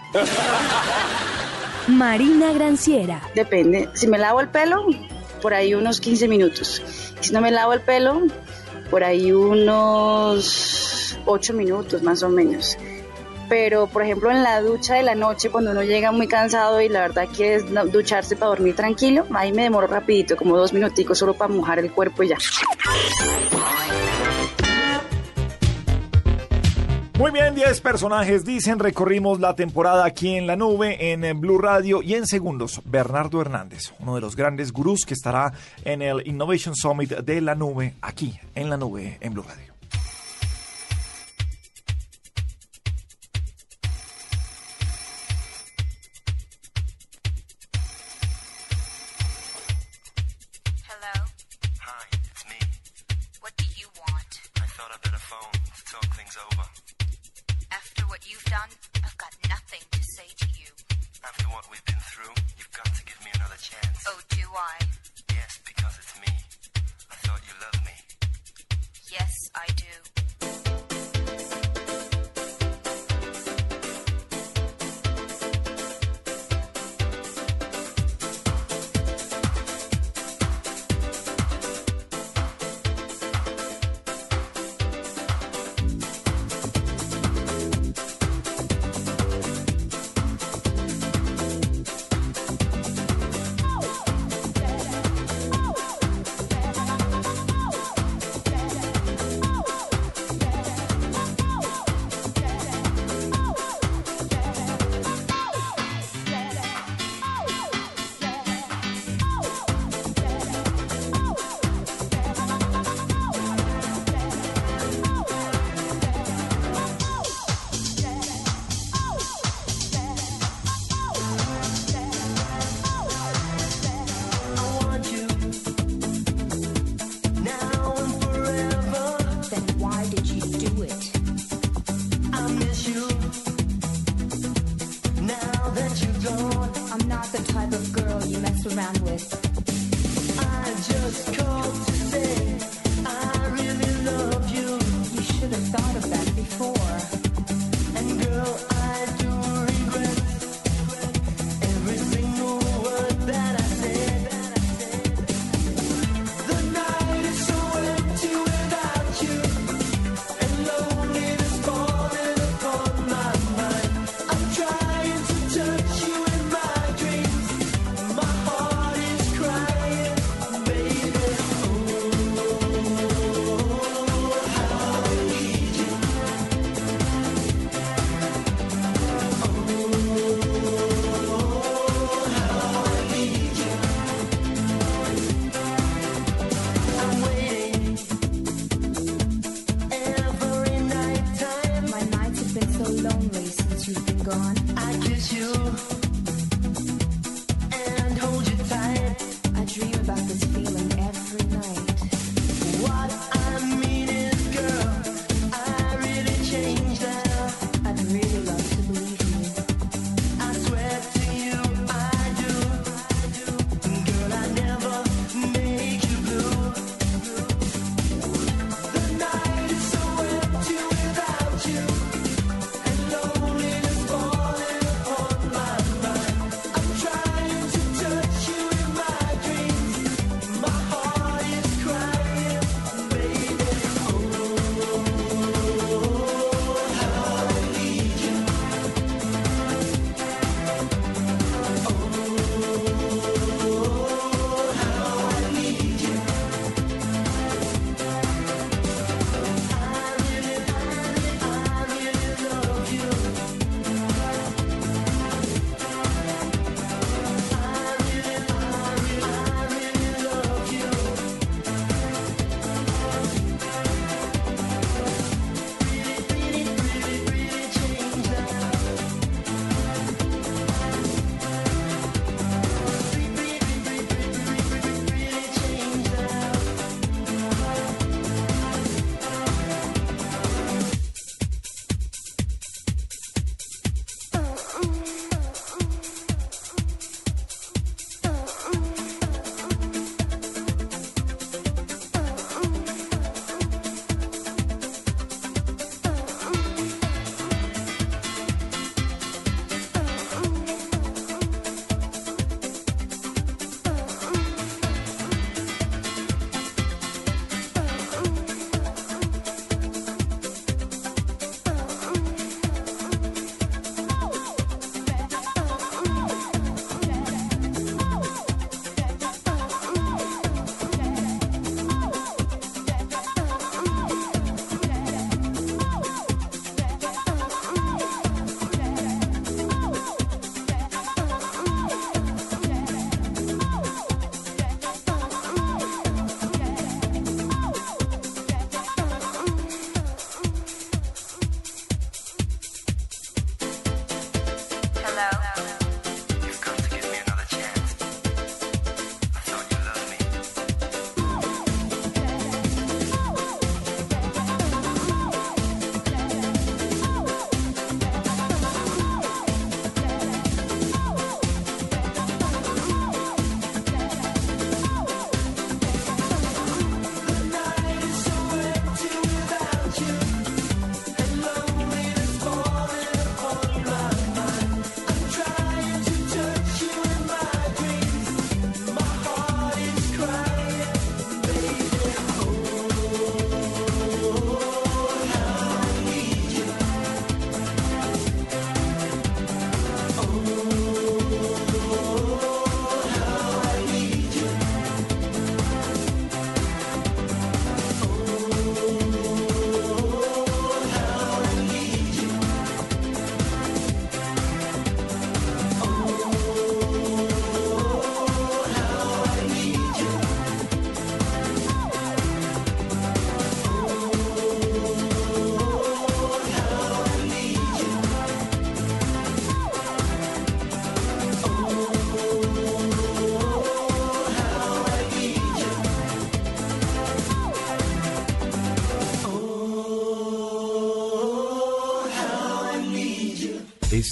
Marina Granciera. Depende. Si me lavo el pelo, por ahí unos 15 minutos. Si no me lavo el pelo, por ahí unos 8 minutos más o menos pero por ejemplo en la ducha de la noche cuando uno llega muy cansado y la verdad quiere ducharse para dormir tranquilo, ahí me demoro rapidito, como dos minuticos solo para mojar el cuerpo y ya. Muy bien, 10 personajes dicen, recorrimos la temporada aquí en la nube, en eh, Blue Radio y en segundos, Bernardo Hernández, uno de los grandes gurús que estará en el Innovation Summit de la nube, aquí en la nube, en Blue Radio.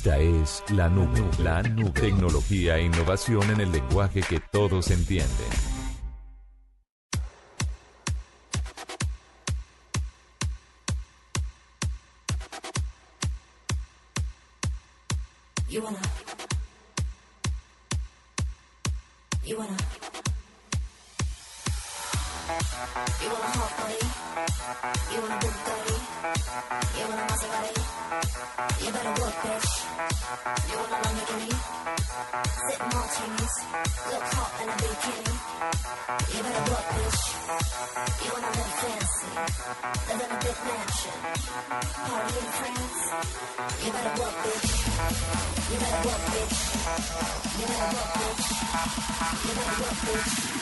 Esta es la nube. La nube. Tecnología e innovación en el lenguaje que todos entienden. You wanna Lamborghini. Sip martinis. Look hot in a bikini. You better work, bitch. You wanna live fancy. Live in a big mansion. Party in France. You better work, bitch. You better work, bitch. You better work, bitch. You better work, bitch.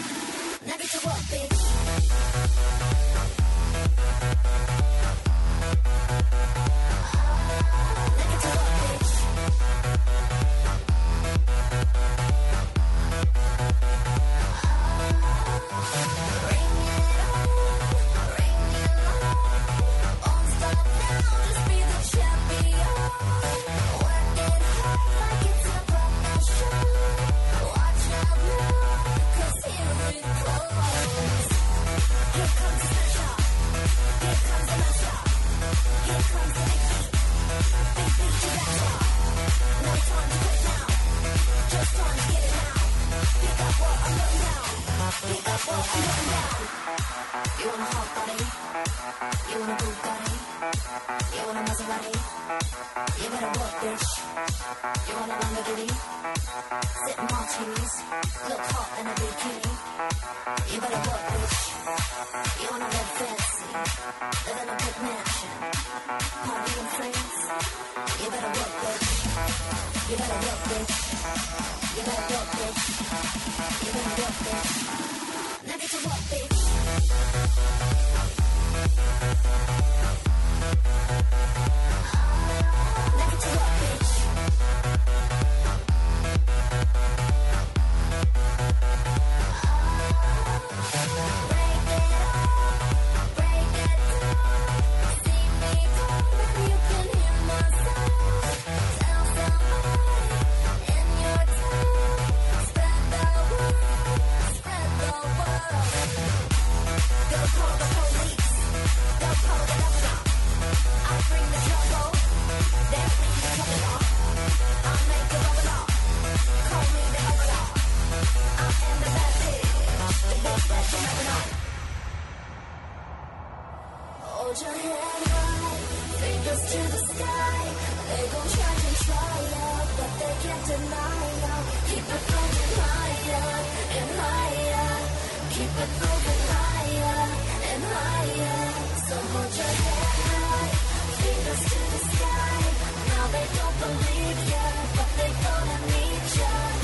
You want a hot body? You want a Bugatti? You want a Maserati? You better work, bitch. You want a Lamborghini? Sip martinis, look hot in a bikini. You better work, bitch. You wanna live fancy, live in a big mansion, party in France. You better work, bitch. You better work, bitch. You better work, bitch. You better work, bitch. Now get to work, bitch. Thank you. Keep it moving higher and higher. So hold your head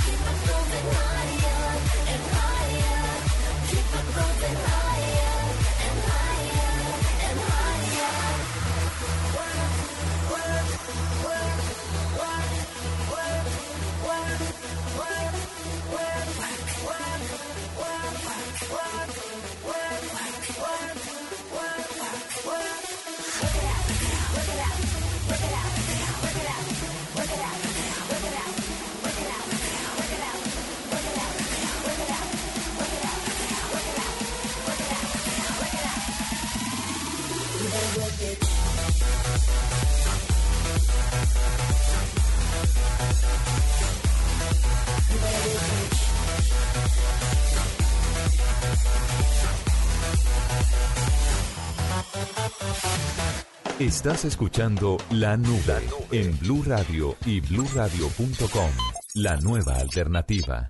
Keep it moving higher and higher. Keep it moving higher Estás escuchando La Nube en Blue Radio y bluradio.com. La nueva alternativa.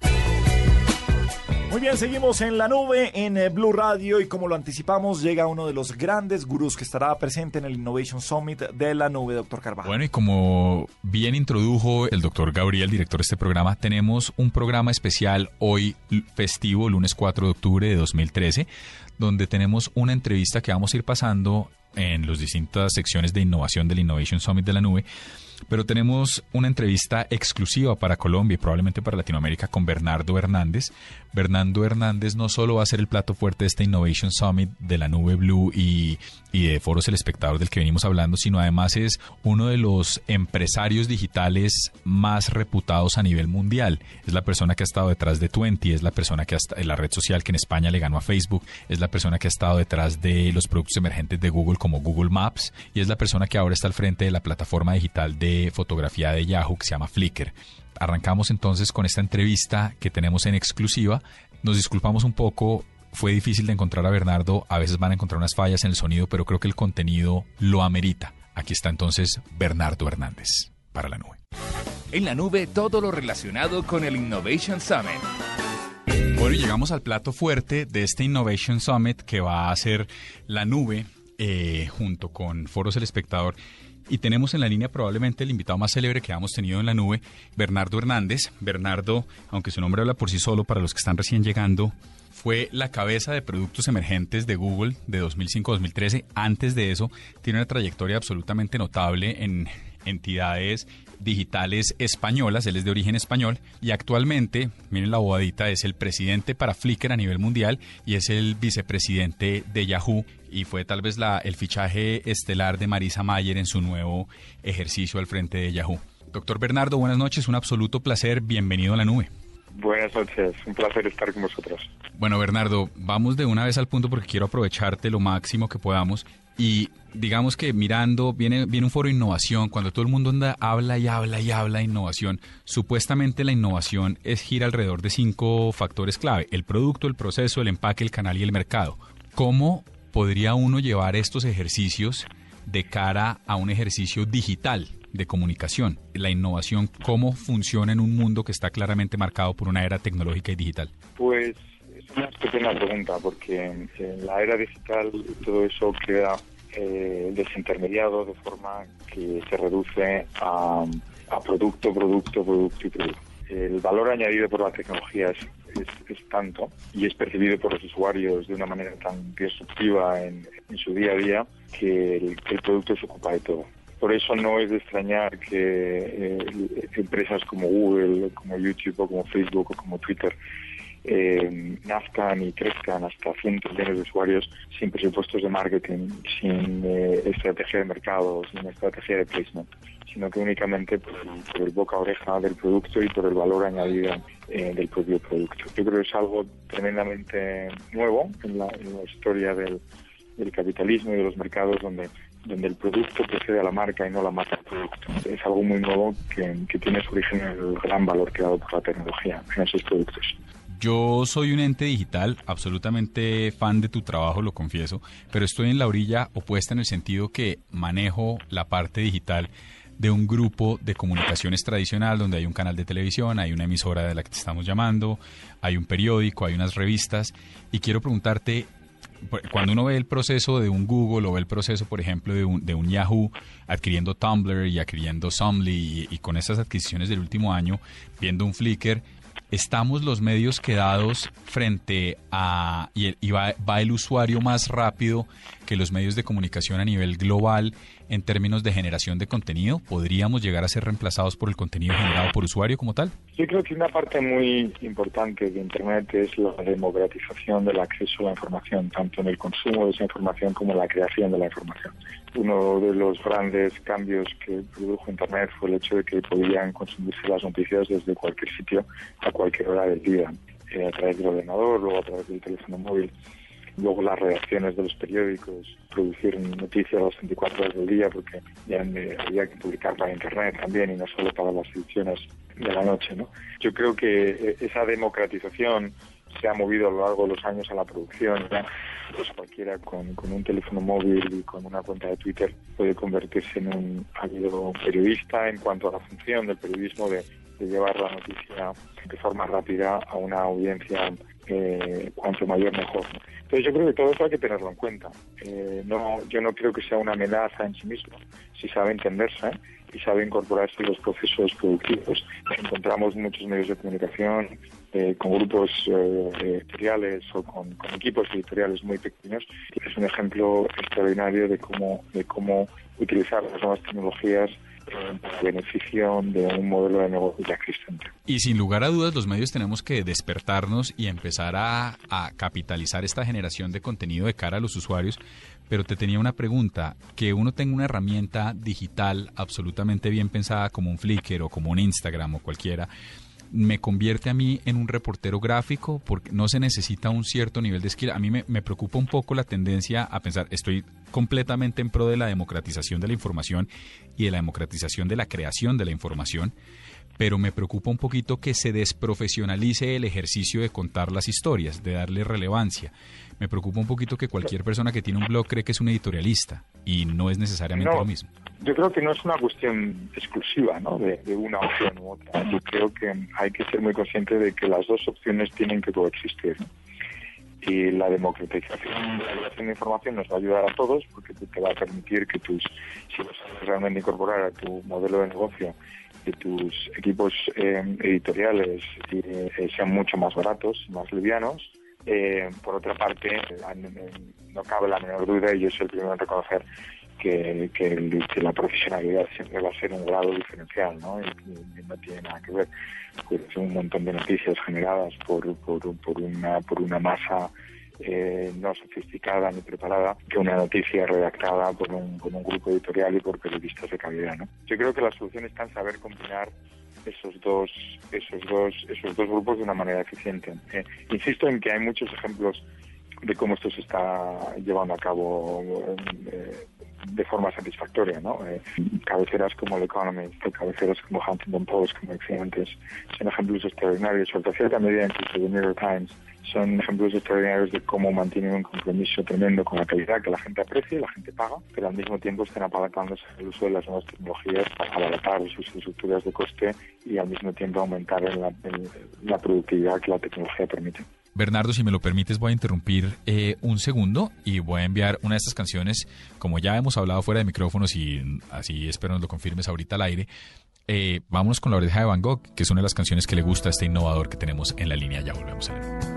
Muy bien, seguimos en la nube en eh, Blue Radio y como lo anticipamos llega uno de los grandes gurús que estará presente en el Innovation Summit de la nube, doctor Carvajal. Bueno, y como bien introdujo el doctor Gabriel, director de este programa, tenemos un programa especial hoy festivo, lunes 4 de octubre de 2013, donde tenemos una entrevista que vamos a ir pasando en las distintas secciones de innovación del Innovation Summit de la nube. Pero tenemos una entrevista exclusiva para Colombia y probablemente para Latinoamérica con Bernardo Hernández. Bernardo Hernández no solo va a ser el plato fuerte de este Innovation Summit de la nube Blue y, y de Foros El Espectador del que venimos hablando, sino además es uno de los empresarios digitales más reputados a nivel mundial. Es la persona que ha estado detrás de Twenty, es la persona que ha en la red social que en España le ganó a Facebook, es la persona que ha estado detrás de los productos emergentes de Google como Google Maps y es la persona que ahora está al frente de la plataforma digital de fotografía de Yahoo que se llama Flickr. Arrancamos entonces con esta entrevista que tenemos en exclusiva. Nos disculpamos un poco, fue difícil de encontrar a Bernardo, a veces van a encontrar unas fallas en el sonido, pero creo que el contenido lo amerita. Aquí está entonces Bernardo Hernández para la nube. En la nube todo lo relacionado con el Innovation Summit. Bueno, y llegamos al plato fuerte de este Innovation Summit que va a ser la nube eh, junto con Foros El Espectador. Y tenemos en la línea probablemente el invitado más célebre que hemos tenido en la nube, Bernardo Hernández. Bernardo, aunque su nombre habla por sí solo para los que están recién llegando, fue la cabeza de productos emergentes de Google de 2005-2013. Antes de eso, tiene una trayectoria absolutamente notable en entidades digitales españolas, él es de origen español y actualmente, miren la bobadita, es el presidente para Flickr a nivel mundial y es el vicepresidente de Yahoo y fue tal vez la, el fichaje estelar de Marisa Mayer en su nuevo ejercicio al frente de Yahoo. Doctor Bernardo, buenas noches, un absoluto placer, bienvenido a la nube. Buenas noches, un placer estar con vosotros. Bueno, Bernardo, vamos de una vez al punto porque quiero aprovecharte lo máximo que podamos. Y digamos que mirando, viene, viene un foro de innovación, cuando todo el mundo anda, habla y habla y habla de innovación, supuestamente la innovación es gira alrededor de cinco factores clave, el producto, el proceso, el empaque, el canal y el mercado. ¿Cómo podría uno llevar estos ejercicios de cara a un ejercicio digital? de comunicación, la innovación, cómo funciona en un mundo que está claramente marcado por una era tecnológica y digital. Pues es una estupenda pregunta, porque en la era digital todo eso queda eh, desintermediado de forma que se reduce a, a producto, producto, producto y producto. El valor añadido por la tecnología es, es, es tanto y es percibido por los usuarios de una manera tan disruptiva en, su día a día que el, el producto se ocupa de todo. Por eso no es de extrañar que eh, empresas como Google, como YouTube o como Facebook o como Twitter eh, nazcan y crezcan hasta cientos de millones de usuarios sin presupuestos de marketing, sin eh, estrategia de mercado, sin estrategia de placement, sino que únicamente por el, boca oreja del producto y por el valor añadido eh, del propio producto. Yo creo que es algo tremendamente nuevo en la, historia del, capitalismo y de los mercados donde donde el producto precede a la marca y no la marca al producto. Es algo muy nuevo que, que tiene su origen en el gran valor creado por la tecnología en esos productos. Yo soy un ente digital, absolutamente fan de tu trabajo, lo confieso, pero estoy en la orilla opuesta en el sentido que manejo la parte digital de un grupo de comunicaciones tradicional donde hay un canal de televisión, hay una emisora de la que te estamos llamando, hay un periódico, hay unas revistas y quiero preguntarte cuando uno ve el proceso de un Google o ve el proceso, por ejemplo, de un, de un Yahoo adquiriendo Tumblr y adquiriendo Somly y, y, con esas adquisiciones del último año, viendo un Flickr, estamos los medios quedados frente a... y, va, va el usuario más rápido que los medios de comunicación a nivel global en términos de generación de contenido? ¿Podríamos llegar a ser reemplazados por el contenido generado por usuario como tal? Yo creo que una parte muy importante de Internet es la democratización del acceso a la información, tanto en el consumo de esa información como en la creación de la información. Uno de los grandes cambios que produjo Internet fue el hecho de que podían consumirse las noticias desde cualquier sitio a cualquier hora del día, eh, a través del ordenador o a través del teléfono móvil luego las redacciones de los periódicos, producir noticias las 24 horas del día, porque ya había que publicar para Internet también y no solo para las ediciones de la noche. ¿no? Yo creo que esa democratización se ha movido a lo largo de los años a la producción. ¿ya? Pues cualquiera con, con, un teléfono móvil y con una cuenta de Twitter puede convertirse en un ávido periodista en cuanto a la función del periodismo de, de llevar la noticia de forma rápida a una audiencia eh, cuanto mayor mejor. Entonces yo creo que todo eso hay que tenerlo en cuenta. Eh, no, yo no creo que sea una amenaza en sí mismo, si sabe entenderse y sabe incorporarse en los procesos productivos. Encontramos muchos medios de comunicación eh, con grupos editoriales o con, equipos editoriales muy pequeños. Es un ejemplo extraordinario de cómo, de cómo utilizar las nuevas tecnologías beneficio de un modelo de negocio ya existente. Y sin lugar a dudas, los medios tenemos que despertarnos y empezar a, a capitalizar esta generación de contenido de cara a los usuarios. Pero te tenía una pregunta, que uno tenga una herramienta digital absolutamente bien pensada como un Flickr o como un Instagram o cualquiera, me convierte a mí en un reportero gráfico porque no se necesita un cierto nivel de skill. A mí me, me, preocupa un poco la tendencia a pensar, estoy completamente en pro de la democratización de la información y de la democratización de la creación de la información, pero me preocupa un poquito que se desprofesionalice el ejercicio de contar las historias, de darle relevancia. Me preocupa un poquito que cualquier persona que tiene un blog cree que es un editorialista y no es necesariamente No, lo mismo. Yo creo que no es una cuestión exclusiva ¿no? de, una opción u otra. Yo creo que hay que ser muy consciente de que las dos opciones tienen que coexistir. Y la democratización de la creación de información nos va a ayudar a todos porque te va a permitir que tus, si lo sabes realmente incorporar a tu modelo de negocio, que tus equipos eh, editoriales eh, sean mucho más baratos, más livianos. Eh, por otra parte, no cabe la menor duda, y yo soy el primero en reconocer que, que, que la profesionalidad siempre va a ser un grado diferencial, ¿no? Y, y no tiene nada que ver. Pues un montón de noticias generadas por, por, por una, por una masa eh, no sofisticada ni preparada que una noticia redactada por un, por un grupo editorial y por periodistas de calidad, ¿no? Yo creo que la solución está en saber combinar esos dos esos dos esos dos grupos de una manera eficiente. Eh, insisto en que hay muchos ejemplos de cómo esto se está llevando a cabo eh, de forma satisfactoria, ¿no? Eh, cabeceras como El Economist, cabeceras como Huntington Post, como decía antes, son ejemplos extraordinarios, hasta cierta medida incluso The New York Times, son ejemplos extraordinarios de cómo mantienen un compromiso tremendo con la calidad que la gente aprecia y la gente paga, pero al mismo tiempo están apalancándose el uso de las nuevas tecnologías para abaratar sus estructuras de coste y al mismo tiempo aumentar en la, en la productividad que la tecnología permite. Bernardo, si me lo permites, voy a interrumpir eh, un segundo y voy a enviar una de estas canciones, como ya hemos hablado fuera de micrófonos y así espero nos lo confirmes ahorita al aire. Eh, vámonos con la oreja de Van Gogh, que es una de las canciones que le gusta a este innovador que tenemos en la línea. Ya volvemos a ver.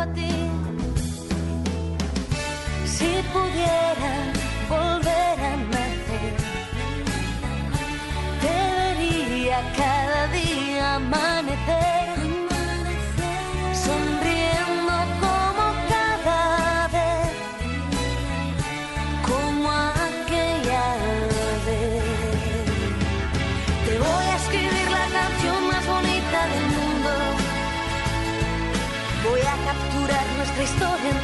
A ti. Si pudiera volver a nacer, te vería cada día amanecer,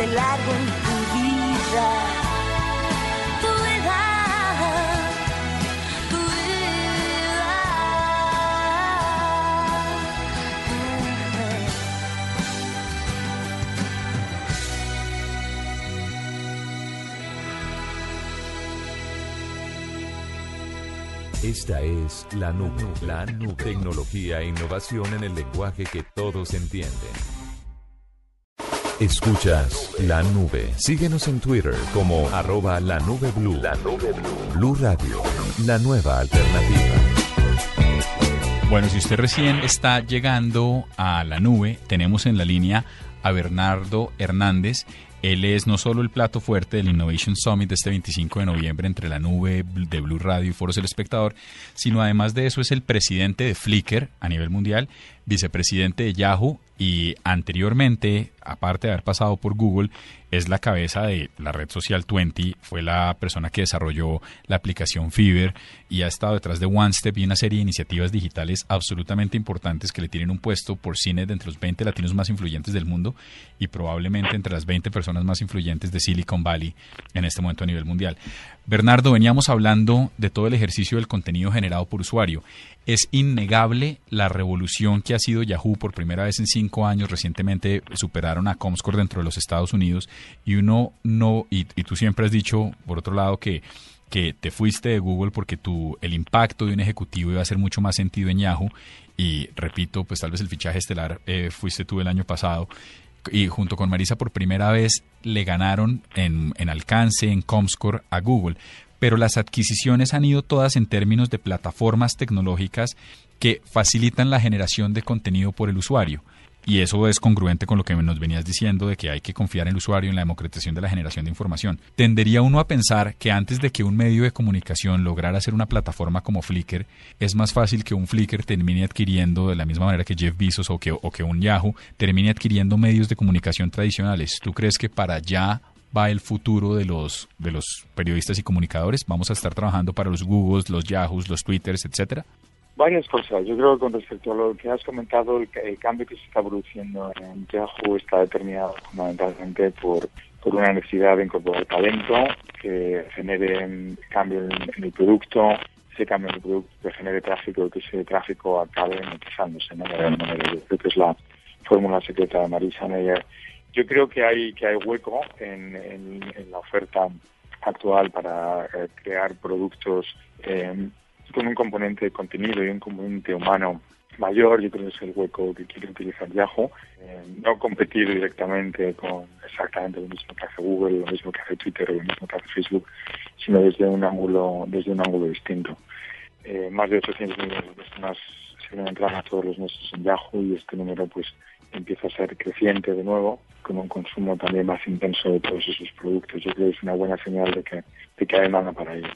De largo en tu vida. Esta es la nube, la nube. Tecnología e innovación en el lenguaje que todos entienden. Escuchas la nube. Síguenos en Twitter como arroba la nube blue. La nube blue. Blue Radio, la nueva alternativa. Bueno, si usted recién está llegando a la nube, tenemos en la línea a Bernardo Hernández. Él es no solo el plato fuerte del Innovation Summit de este 25 de noviembre entre la nube de Blue Radio y Foros El Espectador, sino además de eso es el presidente de Flickr a nivel mundial, vicepresidente de Yahoo y anteriormente, aparte de haber pasado por Google, es la cabeza de la red social 20, fue la persona que desarrolló la aplicación Fiverr y ha estado detrás de OneStep y una serie de iniciativas digitales absolutamente importantes que le tienen un puesto por cine de entre los 20 latinos más influyentes del mundo y probablemente entre las 20 personas más influyentes de Silicon Valley en este momento a nivel mundial. Bernardo, veníamos hablando de todo el ejercicio del contenido generado por usuario. Es innegable la revolución que ha sido Yahoo por primera vez en cinco años. Recientemente superaron a Comscore dentro de los Estados Unidos y uno no, y, y tú siempre has dicho, por otro lado, que que te fuiste de Google porque tu, el impacto de un ejecutivo iba a hacer mucho más sentido en Yahoo y repito, pues tal vez el fichaje estelar eh, fuiste tú el año pasado y junto con Marisa por primera vez le ganaron en, en alcance, en Comscore a Google. Pero las adquisiciones han ido todas en términos de plataformas tecnológicas que facilitan la generación de contenido por el usuario. Y eso es congruente con lo que nos venías diciendo de que hay que confiar en el usuario en la democratización de la generación de información. Tendería uno a pensar que antes de que un medio de comunicación lograra ser una plataforma como Flickr, es más fácil que un Flickr termine adquiriendo de la misma manera que Jeff Bezos o que, o que un Yahoo termine adquiriendo medios de comunicación tradicionales. ¿Tú crees que para allá va el futuro de los, de los periodistas y comunicadores? ¿Vamos a estar trabajando para los Googles, los Yahoos, los Twitters, etcétera? Varias cosas. Yo creo que con respecto a lo que has comentado, el, el cambio que se está produciendo en Yahoo está determinado fundamentalmente por, por una necesidad de incorporar talento que genere cambio en, el producto, ese cambio en el producto que genere tráfico que ese tráfico acabe monetizándose ¿no? de alguna manera. Yo creo que es la fórmula secreta de Marisa Meyer. Yo creo que hay que hay hueco en, en, en la oferta actual para eh, crear productos eh, con un componente de contenido y un componente humano mayor, yo creo que es el hueco que quiere utilizar Yahoo. Eh, no competir directamente con exactamente lo mismo que hace Google, lo mismo que hace Twitter o lo mismo que hace Facebook, sino desde un ángulo, desde un ángulo distinto. Eh, más de 800 millones de personas se entran todos los meses en Yahoo y este número pues empieza a ser creciente de nuevo con un consumo también más intenso de todos esos productos. Yo creo que es una buena señal de que, de que hay demanda para ello.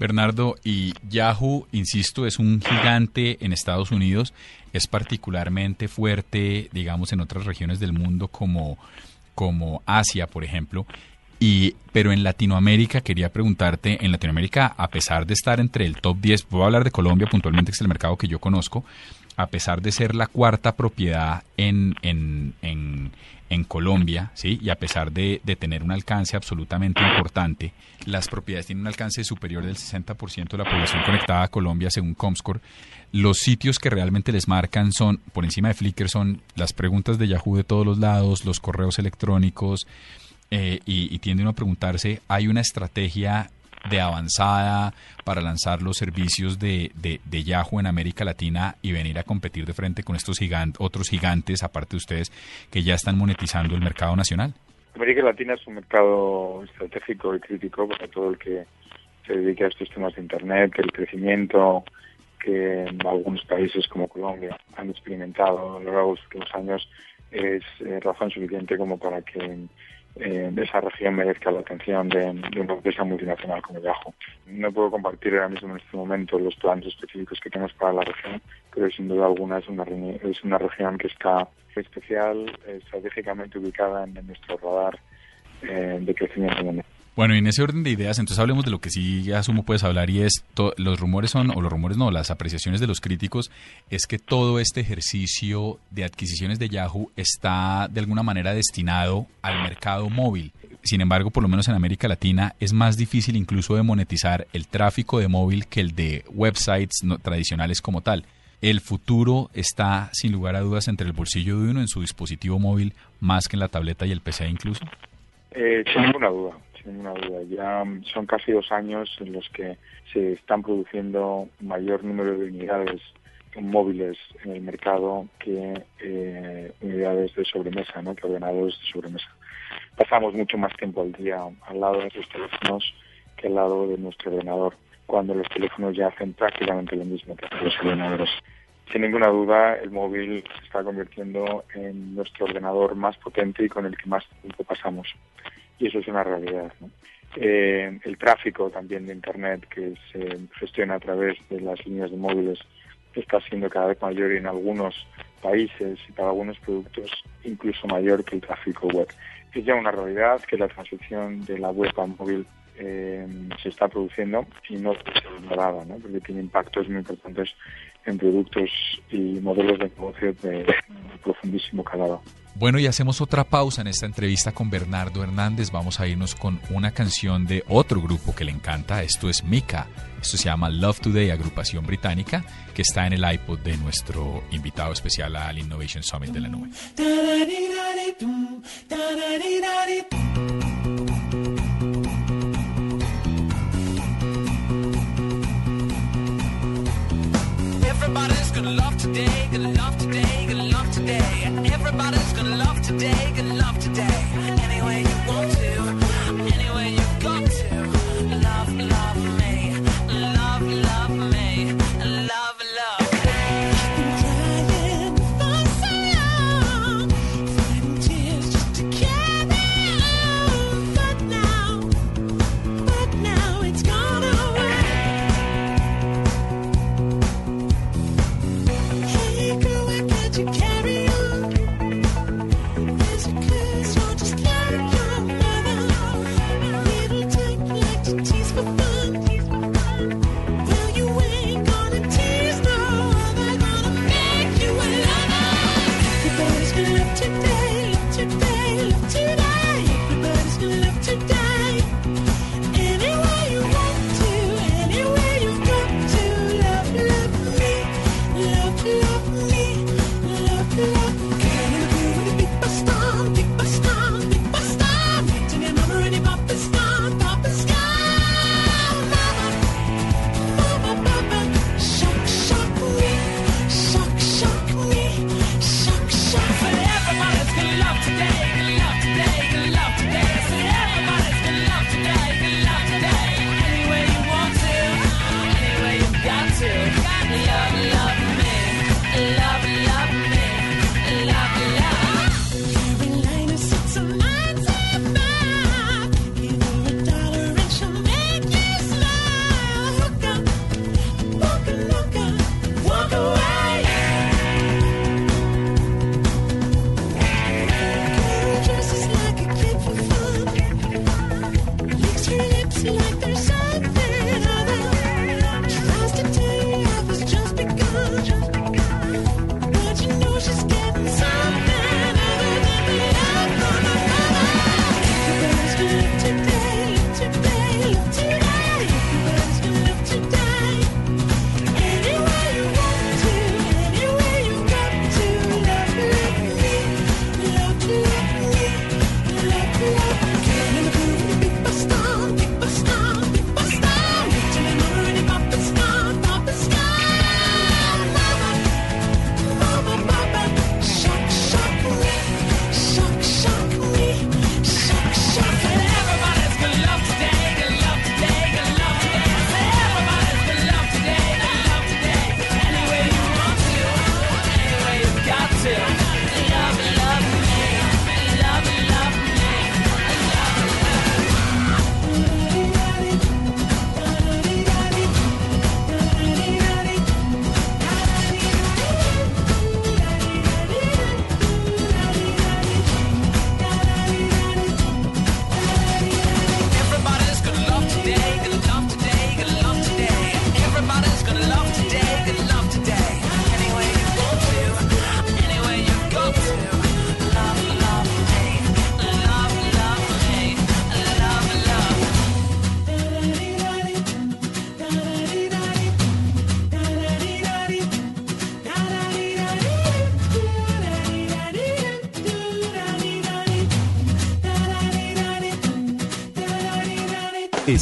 Bernardo, y Yahoo, insisto, es un gigante en Estados Unidos, es particularmente fuerte, digamos, en otras regiones del mundo como, como Asia, por ejemplo. Y, pero en Latinoamérica, quería preguntarte, en Latinoamérica, a pesar de estar entre el top 10, voy a hablar de Colombia puntualmente, que es el mercado que yo conozco, a pesar de ser la cuarta propiedad en, en, en, en Colombia, ¿sí? y a pesar de, de tener un alcance absolutamente importante, las propiedades tienen un alcance superior del 60% de la población conectada a Colombia, según Comscore. Los sitios que realmente les marcan son, por encima de Flickr, son las preguntas de Yahoo de todos los lados, los correos electrónicos, eh, y, y tiende uno a preguntarse, ¿hay una estrategia de avanzada para lanzar los servicios de, de, de Yahoo en América Latina y venir a competir de frente con estos gigantes, otros gigantes, aparte de ustedes, que ya están monetizando el mercado nacional? América Latina es un mercado estratégico y crítico para todo el que se dedique a estos temas de Internet, el crecimiento que algunos países como Colombia han experimentado a lo largo de los últimos años es eh, razón suficiente como para que eh, esa región merezca la atención de, de una empresa multinacional como Yahoo. No puedo compartir ahora mismo en este momento los planes específicos que tenemos para la región, pero sin duda alguna es una, es una región que está especial, eh, estratégicamente ubicada en, nuestro radar eh, de crecimiento. Bueno, en ese orden de ideas, entonces hablemos de lo que sí asumo puedes hablar y es, los rumores son, o los rumores no, las apreciaciones de los críticos, es que todo este ejercicio de adquisiciones de Yahoo está de alguna manera destinado al mercado móvil. Sin embargo, por lo menos en América Latina es más difícil incluso de monetizar el tráfico de móvil que el de websites no- tradicionales como tal. El futuro está, sin lugar a dudas, entre el bolsillo de uno en su dispositivo móvil más que en la tableta y el PC incluso. Eh, sin ninguna duda, sin ninguna duda. Ya mm, son casi dos años en los que se están produciendo mayor número de unidades móviles en el mercado que eh, unidades de sobremesa, ¿no? que ordenadores de sobremesa. Pasamos mucho más tiempo al día al lado de nuestros teléfonos que al lado de nuestro ordenador, cuando los teléfonos ya hacen prácticamente lo mismo que los ordenadores. Sin ninguna duda, el móvil se está convirtiendo en nuestro ordenador más potente y con el que más tiempo pasamos. Y eso es una realidad. Eh, el tráfico también de Internet que se gestiona a través de las líneas de móviles está siendo cada vez mayor en algunos países y para algunos productos incluso mayor que el tráfico web. Es ya una realidad que la transición de la web al móvil eh, se está produciendo y no ser ignorada, ¿no? porque tiene impactos muy importantes en productos y modelos de negocio de profundísimo calado. Bueno, y hacemos otra pausa en esta entrevista con Bernardo Hernández. Vamos a irnos con una canción de otro grupo que le encanta. Esto es Mika. Esto se llama Love Today, agrupación británica, que está en el iPod de nuestro invitado especial al Innovation Summit de la nube. Everybody's gonna love today, gonna love today, gonna love today. Everybody's gonna love today, gonna love today.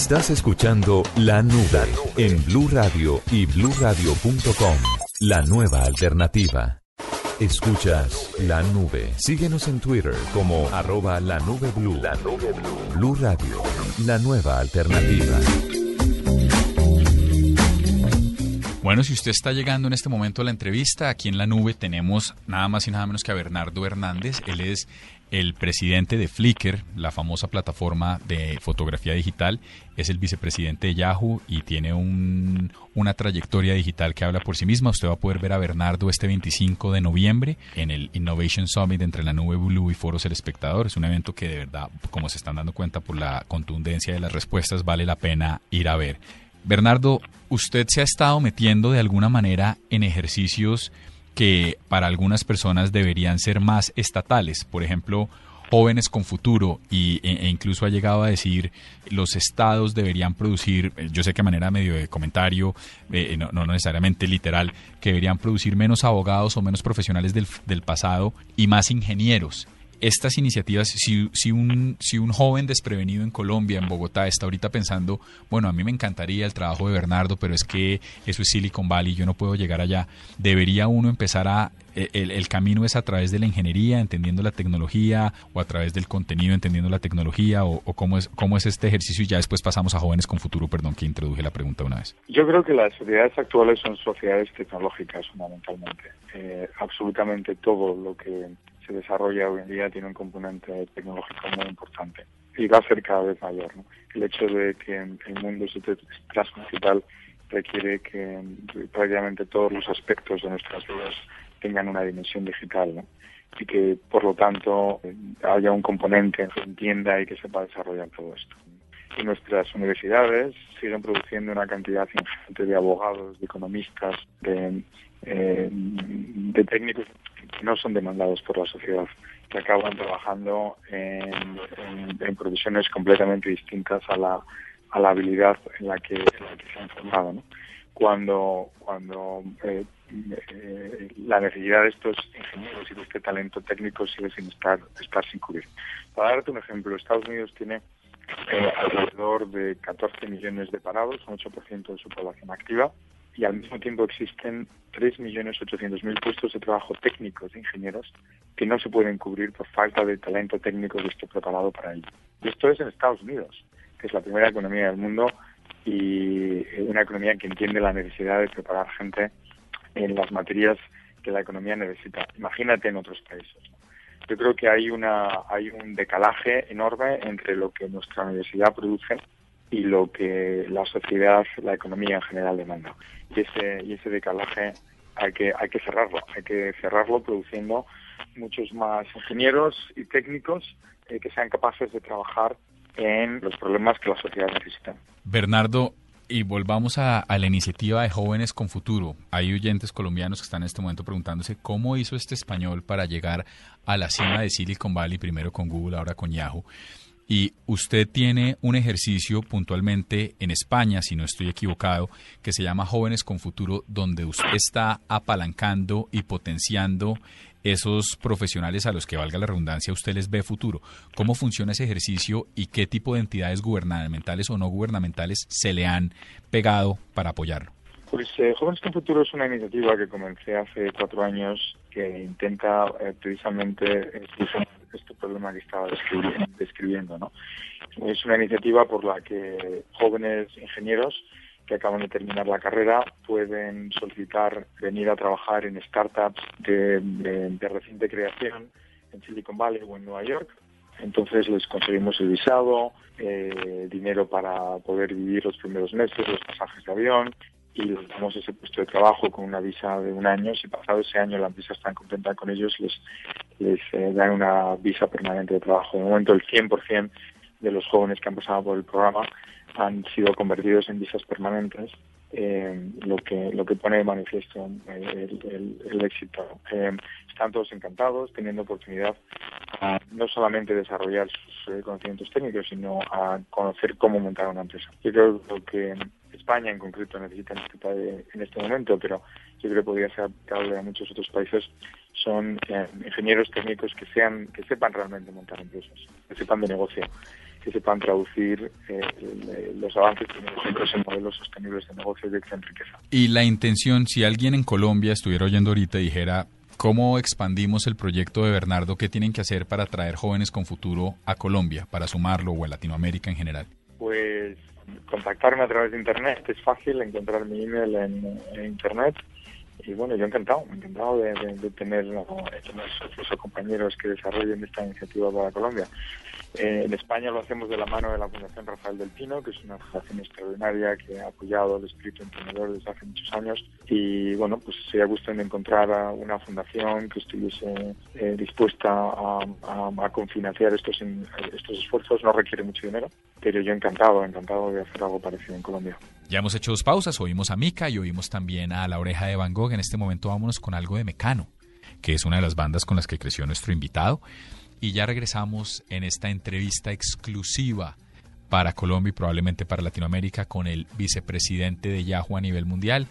Estás escuchando La Nube en Blue Radio y bluradio.com. La nueva alternativa. Escuchas La Nube. Síguenos en Twitter como arroba la nube blue. La nube blue. Blue Radio. La nueva alternativa. Bueno, si usted está llegando en este momento a la entrevista, aquí en la nube tenemos nada más y nada menos que a Bernardo Hernández. Él es el presidente de Flickr, la famosa plataforma de fotografía digital. Es el vicepresidente de Yahoo y tiene un- una trayectoria digital que habla por sí misma. Usted va a poder ver a Bernardo este 25 de noviembre en el Innovation Summit entre la nube Blue y Foros El Espectador. Es un evento que de verdad, como se están dando cuenta por la contundencia de las respuestas, vale la pena ir a ver. Bernardo, usted se ha estado metiendo de alguna manera en ejercicios que para algunas personas deberían ser más estatales. Por ejemplo, jóvenes con futuro y, e, e incluso ha llegado a decir los estados deberían producir, eh, yo sé que manera medio de comentario, eh, no, no necesariamente literal, que deberían producir menos abogados o menos profesionales del pasado y más ingenieros estas iniciativas, si, si, un, si un joven desprevenido en Colombia, en Bogotá, está ahorita pensando, bueno, a mí me encantaría el trabajo de Bernardo, pero es que eso es Silicon Valley, yo no puedo llegar allá, debería uno empezar a, e, el, el camino es a través de la ingeniería, entendiendo la tecnología, o a través del contenido, entendiendo la tecnología, o, cómo, es, cómo es este ejercicio, y ya después pasamos a jóvenes con futuro, perdón que introduje la pregunta una vez. Yo creo que las sociedades actuales son sociedades tecnológicas fundamentalmente. Eh, absolutamente todo lo que se desarrolla hoy en día tiene un componente tecnológico muy importante y va a ser cada vez mayor. ¿no? El hecho de que el mundo se transforme digital requiere que prácticamente todos los aspectos de nuestras vidas tengan una dimensión digital ¿no? y que por lo tanto haya un componente que entienda y que sepa desarrollar todo esto. Y nuestras universidades siguen produciendo una cantidad ingente de abogados, de economistas, de, eh, de técnicos que no son demandados por la sociedad, que acaban trabajando en, en, en profesiones completamente distintas a la, a la habilidad en la que, se han formado. Cuando, cuando eh, eh, la necesidad de estos ingenieros y de este talento técnico sigue sin estar, estar sin cubrir. Para darte un ejemplo, Estados Unidos tiene eh, alrededor de 14 millones de parados, un 8% de su población activa, y al mismo tiempo existen 3.800.000 puestos de trabajo técnicos de ingenieros que no se pueden cubrir por falta de talento técnico que esté preparado para ello. Y esto es en Estados Unidos, que es la primera economía del mundo y una economía que entiende la necesidad de preparar gente en las materias que la economía necesita. Imagínate en otros países. Yo creo que hay una hay un decalaje enorme entre lo que nuestra universidad produce y lo que la sociedad, la economía en general demanda. Y ese y ese decalaje hay que hay que cerrarlo, hay que cerrarlo produciendo muchos más ingenieros y técnicos eh, que sean capaces de trabajar en los problemas que la sociedad necesita. Bernardo, y volvamos a, a, la iniciativa de Jóvenes con Futuro. Hay oyentes colombianos que están en este momento preguntándose cómo hizo este español para llegar a la cima de Silicon Valley, primero con Google, ahora con Yahoo. Y usted tiene un ejercicio puntualmente en España, si no estoy equivocado, que se llama Jóvenes con Futuro, donde usted está apalancando y potenciando esos profesionales a los que valga la redundancia usted les ve futuro. ¿Cómo funciona ese ejercicio y qué tipo de entidades gubernamentales o no gubernamentales se le han pegado para apoyarlo? Pues eh, Jóvenes con Futuro es una iniciativa que comencé hace cuatro años que intenta eh, precisamente solucionar este problema que estaba describiendo, ¿no? Es una iniciativa por la que jóvenes ingenieros que acaban de terminar la carrera pueden solicitar venir a trabajar en startups de, de, de reciente creación en Silicon Valley o en Nueva York. Entonces les conseguimos el visado, eh, dinero para poder vivir los primeros meses, los pasajes de avión y les damos ese puesto de trabajo con una visa de un año. Si pasado ese año la empresa está contenta con ellos, les, eh, dan una visa permanente de trabajo. De momento el 100% de los jóvenes que han pasado por el programa han sido convertidos en visas permanentes, eh, lo que lo que pone de manifiesto eh, el, éxito. Eh, están todos encantados, teniendo oportunidad a no solamente desarrollar sus conocimientos técnicos, sino a conocer cómo montar una empresa. Yo creo que España en concreto necesita en este, en este momento, pero yo creo que podría ser aplicable a muchos otros países, son eh, ingenieros técnicos que sean que sepan realmente montar empresas, que sepan de negocio, que sepan traducir eh, los avances tecnológicos en modelos sostenibles de negocio y de riqueza. Y la intención, si alguien en Colombia estuviera oyendo ahorita y dijera, ¿cómo expandimos el proyecto de Bernardo? ¿Qué tienen que hacer para traer jóvenes con futuro a Colombia, para sumarlo o a Latinoamérica en general? Pues contactarme a través de internet, es fácil encontrar mi email en, internet y bueno, yo encantado, encantado de, de- tener, o compañeros que desarrollen esta iniciativa para Colombia. Eh, en España lo hacemos de la mano de la Fundación Rafael del Pino, que es una fundación extraordinaria que ha apoyado el espíritu emprendedor desde hace muchos años. Y bueno, pues sería gusto en encontrar a una fundación que estuviese eh, dispuesta a, a, a confinanciar estos, estos esfuerzos. No requiere mucho dinero, pero yo encantado, encantado de hacer algo parecido en Colombia. Ya hemos hecho dos pausas, oímos a Mika y oímos también a La Oreja de Van Gogh. En este momento vámonos con algo de Mecano, que es una de las bandas con las que creció nuestro invitado. Y ya regresamos en esta entrevista exclusiva para Colombia y probablemente para Latinoamérica con el vicepresidente de Yahoo a nivel mundial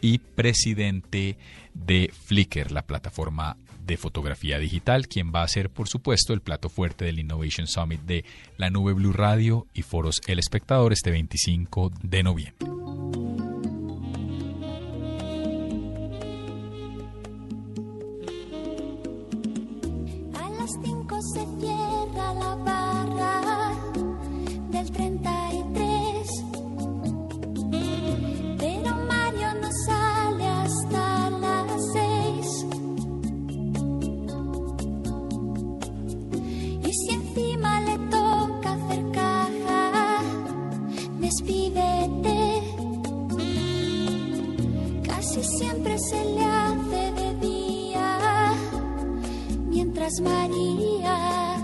y presidente de Flickr, la plataforma de fotografía digital, quien va a ser, por supuesto, el plato fuerte del Innovation Summit de la Nube Blue Radio y Foros El Espectador este 25 de noviembre. María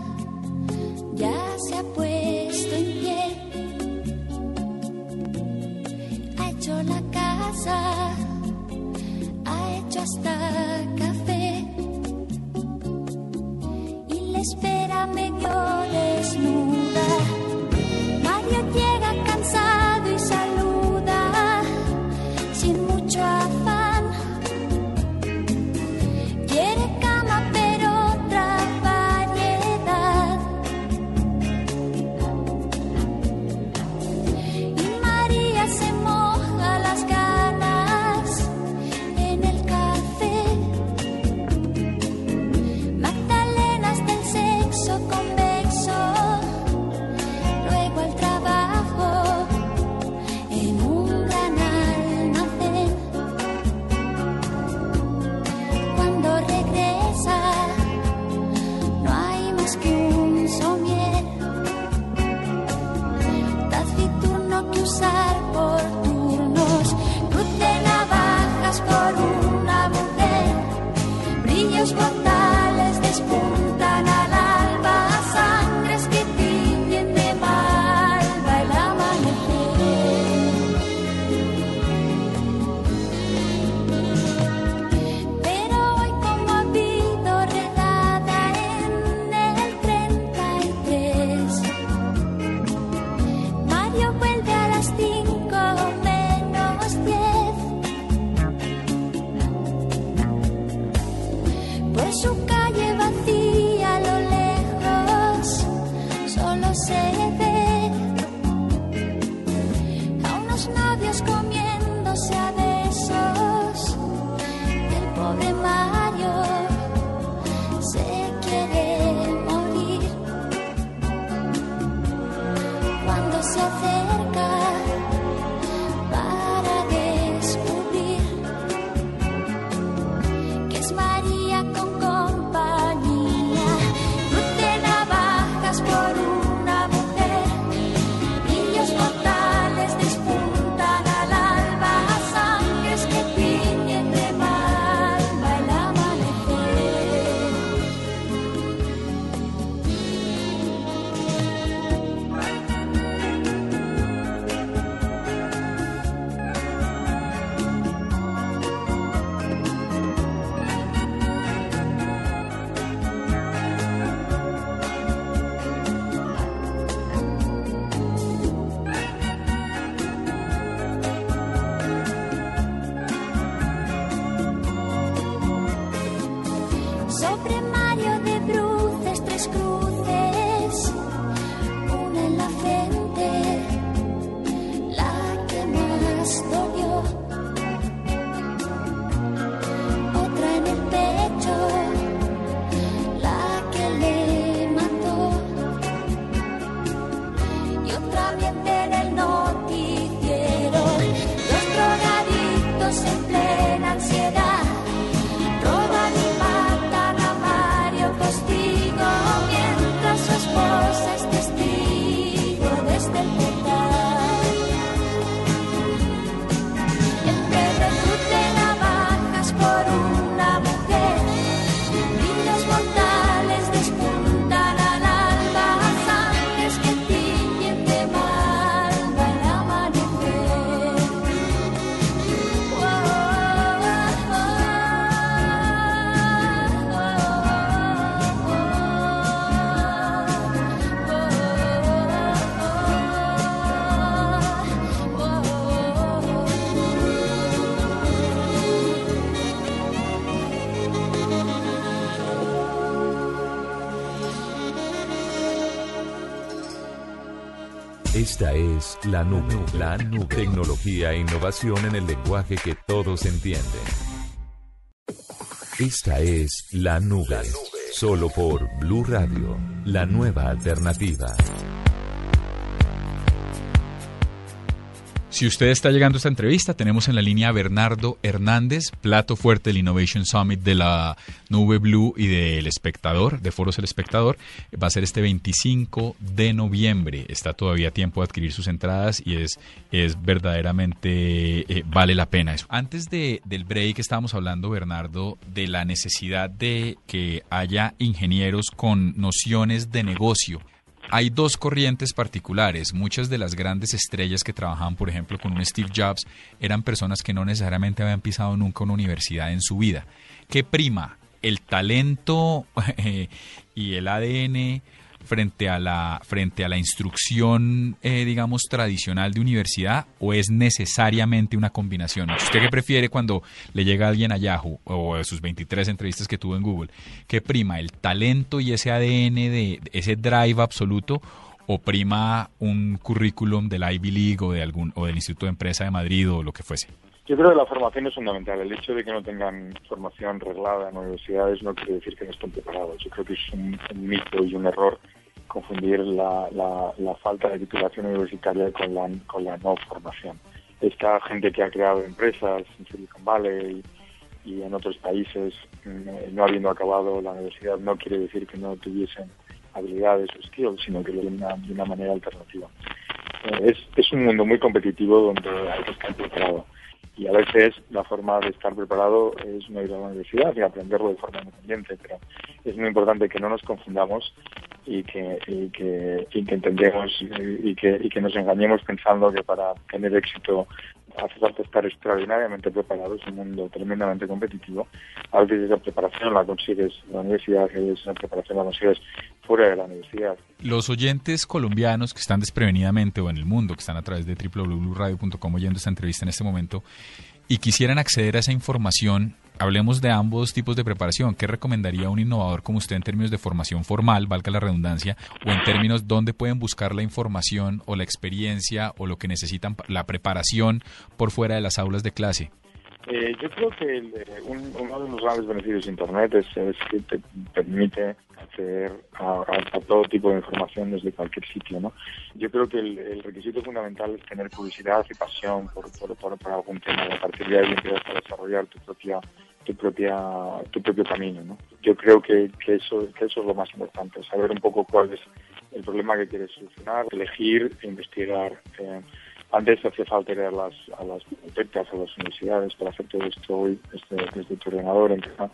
ya se ha puesto en pie. Ha hecho la casa, ha hecho hasta café y le espera medio Esta es la nube, la nube. Tecnología e innovación en el lenguaje que todos entienden. Esta es la nube. Solo por Blue Radio, la nueva alternativa. Si usted está llegando a esta entrevista, tenemos en la línea a Bernardo Hernández, plato fuerte del Innovation Summit de la Nube Blue y del Espectador, de Foros El Espectador. Va a ser este 25 de noviembre. Está todavía tiempo de adquirir sus entradas y es, es verdaderamente eh, vale la pena eso. Antes de, del break estábamos hablando, Bernardo, de la necesidad de que haya ingenieros con nociones de negocio hay dos corrientes particulares. Muchas de las grandes estrellas que trabajaban, por ejemplo, con un Steve Jobs, eran personas que no necesariamente habían pisado nunca una universidad en su vida. ¿Qué prima? ¿El talento eh, y el ADN frente a la, frente a la instrucción, eh, digamos, tradicional de universidad o es necesariamente una combinación? ¿Usted qué prefiere cuando le llega alguien a Yahoo o de sus 23 entrevistas que tuvo en Google? ¿Qué prima? ¿El talento y ese ADN, de ese drive absoluto? ¿O prima un currículum del Ivy League o, de algún, o del Instituto de Empresa de Madrid o lo que fuese? Yo creo que la formación es fundamental. El hecho de que no tengan formación reglada en universidades no quiere decir que no estén preparados. Yo creo que es un, mito y un error confundir la, la, la, falta de titulación universitaria con la, con la no formación. Esta gente que ha creado empresas en Silicon Valley y, en otros países, mm, no habiendo acabado la universidad, no quiere decir que no tuviesen habilidades o skills, sino que lo de una, de una manera alternativa. Eh, es, es un mundo muy competitivo donde hay que estar preparado y a veces la forma de estar preparado es no ir a la universidad y aprenderlo de forma independiente, pero es muy importante que no nos confundamos y que, y que, y que entendemos y que, y que nos engañemos pensando que para tener éxito hace falta estar extraordinariamente preparado, es un mundo tremendamente competitivo. A veces esa preparación la consigues en la universidad, a veces esa preparación la consigues fuera de la universidad. Los oyentes colombianos que están desprevenidamente o en el mundo, que están a través de www.radio.com oyendo esta entrevista en este momento y quisieran acceder a esa información, hablemos de ambos tipos de preparación. ¿Qué recomendaría un innovador como usted en términos de formación formal, valga la redundancia, o en términos donde pueden buscar la información o la experiencia o lo que necesitan, la preparación por fuera de las aulas de clase? Eh, yo creo que el, un, uno de los grandes beneficios de Internet es, es que te permite acceder a, todo tipo de información desde cualquier sitio. ¿no? Yo creo que el, requisito fundamental es tener curiosidad y pasión por, por, algún tema y a partir de ahí empiezas a desarrollar tu propia tu propia tu propio camino ¿no? yo creo que, que eso que eso es lo más importante saber un poco cuál es el problema que quieres solucionar elegir investigar eh, antes hacía falta ir a las, a las bibliotecas, a las universidades para hacer todo esto hoy desde, desde tu ordenador en casa.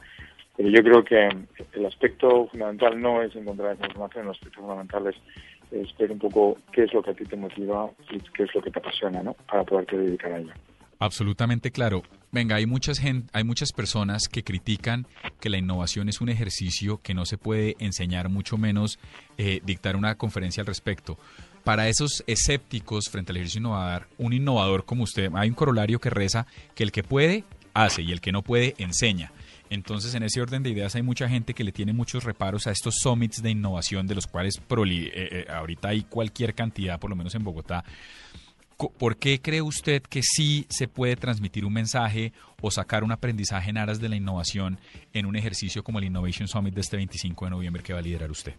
Pero yo creo que el aspecto fundamental no es encontrar esa información, el aspecto fundamental es, es ver un poco qué es lo que a ti te motiva y qué es lo que te apasiona, ¿no? Para poderte dedicar a ello. Absolutamente claro. Venga, hay muchas gente, hay muchas personas que critican que la innovación es un ejercicio que no se puede enseñar, mucho menos eh, dictar una conferencia al respecto. Para esos escépticos frente al ejercicio innovador, un innovador como usted, hay un corolario que reza que el que puede, hace y el que no puede, enseña. Entonces, en ese orden de ideas, hay mucha gente que le tiene muchos reparos a estos summits de innovación, de los cuales eh, eh, ahorita hay cualquier cantidad, por lo menos en Bogotá. ¿Por qué cree usted que sí se puede transmitir un mensaje o sacar un aprendizaje en aras de la innovación en un ejercicio como el Innovation Summit de este 25 de noviembre que va a liderar usted?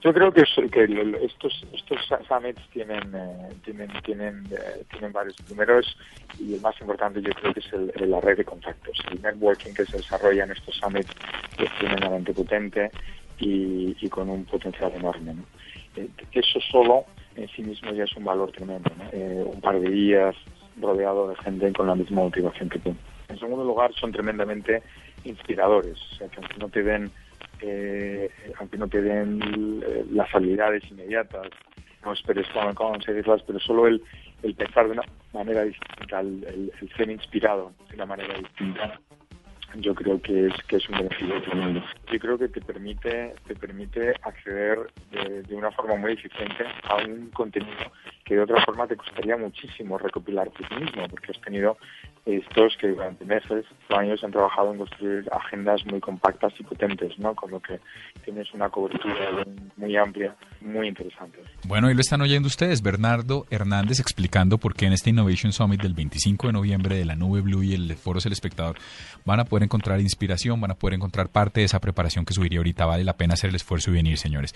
Yo creo que, que estos estos summits tienen eh, tienen tienen eh, tienen varios. Primeros y el más importante yo creo que es el, el, la red de contactos. El networking que se desarrolla en estos summits es tremendamente potente y, y con un potencial enorme. ¿no? Eh, eso solo en sí mismo ya es un valor tremendo. Eh, un par de días rodeado de gente con la misma motivación que tú. En segundo lugar, son tremendamente inspiradores. O sea, que no te den eh, aunque no te den eh, las habilidades inmediatas, no esperes cómo conseguirlas, pero solo el, el pensar de una manera distinta, el, el, ser inspirado de una manera distinta, yo creo que es que es un beneficio tremendo. Yo creo que te permite te permite acceder de, de una forma muy eficiente a un contenido que de otra forma te costaría muchísimo recopilar ti mismo, porque has tenido estos que durante meses años han trabajado en construir agendas muy compactas y potentes, ¿no? Con lo que tienes una cobertura muy amplia, muy interesante. Bueno, ahí lo están oyendo ustedes, Bernardo Hernández explicando por qué en este Innovation Summit del 25 de noviembre de la Nube Blue y el Foro El Espectador van a poder encontrar inspiración, van a poder encontrar parte de esa preparación que subiría ahorita. Vale la pena hacer el esfuerzo y venir, señores.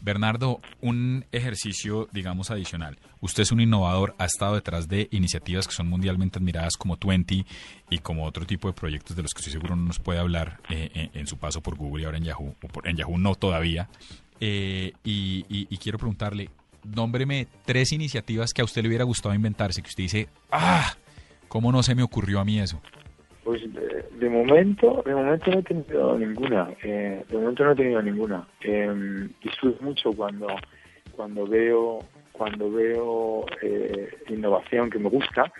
Bernardo, un ejercicio, digamos, adicional. Usted es un innovador, ha estado detrás de iniciativas que son mundialmente admiradas como Twenty y como otro tipo de proyectos de los que estoy seguro no nos puede hablar eh, en, en su paso por Google y ahora en Yahoo. O por- en Yahoo no todavía. Eh, y, quiero preguntarle, nómbreme tres iniciativas que a usted le hubiera gustado inventarse, que usted dice, ¡ah! ¿Cómo no se me ocurrió a mí eso? Pues de, momento, de momento no he tenido ninguna. eh, de momento no he tenido ninguna. Eh, disfruto mucho cuando cuando veo cuando veo eh, innovación que me gusta,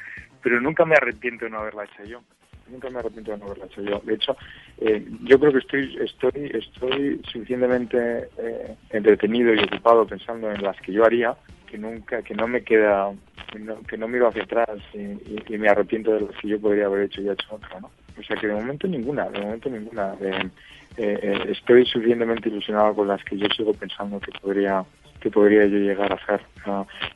pero nunca me arrepiento de no haberla hecho yo. Nunca me arrepiento de no haberla hecho yo. De hecho, eh, yo creo que estoy estoy estoy suficientemente eh, entretenido y ocupado pensando en las que yo haría que nunca que no me queda que no, que no miro hacia atrás y, y- me arrepiento de lo que yo podría haber hecho y he hecho otra, ¿no? O sea que de momento ninguna, de momento ninguna. Eh, eh, estoy suficientemente ilusionado con las que yo sigo pensando que podría que podría yo llegar a hacer.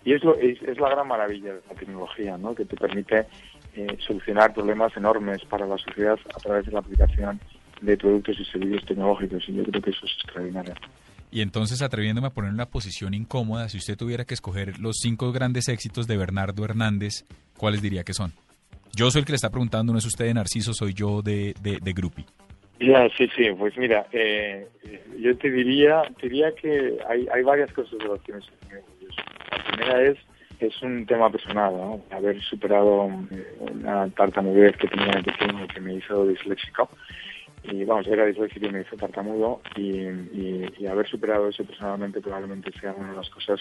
Y es, es, la gran maravilla de la tecnología, ¿no? Que te permite eh, solucionar problemas enormes para la sociedad a través de la aplicación de productos y servicios tecnológicos y yo creo que eso es extraordinario. Y entonces, atreviéndome a poner una posición incómoda, si usted tuviera que escoger los cinco grandes éxitos de Bernardo Hernández, ¿cuáles diría que son? Yo soy el que le está preguntando, no es usted de Narciso, soy yo de, de, de. Ya, sí, sí, pues mira, eh, yo te diría, diría que hay, hay varias cosas de las que me siento orgulloso. La primera es, es un tema personal, ¿no? Haber superado eh, una tartamudez que tenía pequeño que me hizo disléxico. Y vamos, era disléxico y me hizo tartamudo y, haber superado eso personalmente probablemente sea una de las cosas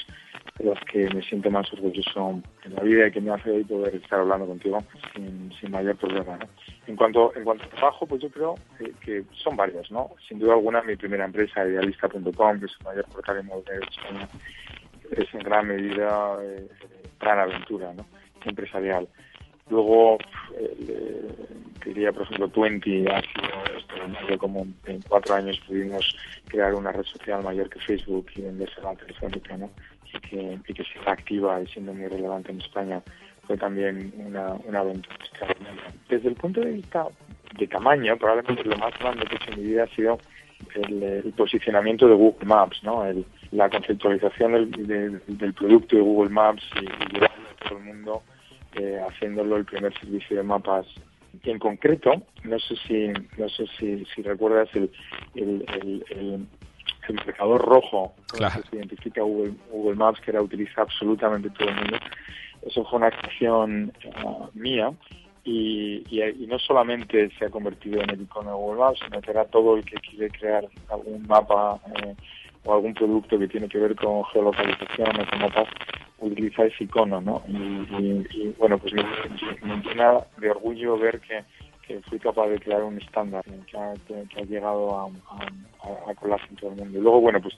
de las que me siento más orgulloso en la vida y que me hace hoy poder estar hablando contigo sin, mayor problema. En cuanto, en cuanto a trabajo, pues yo creo eh, que son varias, ¿no? Sin duda alguna, mi primera empresa, idealista.com, que es el mayor portal inmobiliario de España, es en gran medida eh, gran aventura, ¿no? Empresarial. Luego, eh, diría, por ejemplo, Twenty ha sido extraordinario como en cuatro años pudimos crear una red social mayor que Facebook y venderse la telefónica, ¿no? Y que, y que siga activa y siendo muy relevante en España fue también una, una aventura. Desde el punto de vista de tamaño, probablemente lo más grande que he hecho en mi vida ha sido el, posicionamiento de Google Maps, ¿no? El- la conceptualización del, del- del producto de Google Maps y, y llevarlo a todo el mundo, eh, haciéndolo el primer servicio de mapas. Y en concreto, no sé si no sé si, si recuerdas el, el, el, el- el marcador rojo el que se identifica Google, Google Maps, que era utiliza absolutamente todo el mundo. Eso fue una acción ah, mía y, y, y no solamente se ha convertido en el icono de Google Maps, sino que ahora todo el que quiere crear algún mapa eh, o algún producto que tiene que ver con geolocalización o con mapas, utiliza ese icono, ¿no? Y, bueno, pues me, llena de orgullo ver que, que fui capaz de crear un estándar que ha, que- ha llegado a, a, colarse en todo el mundo. Y luego, bueno, pues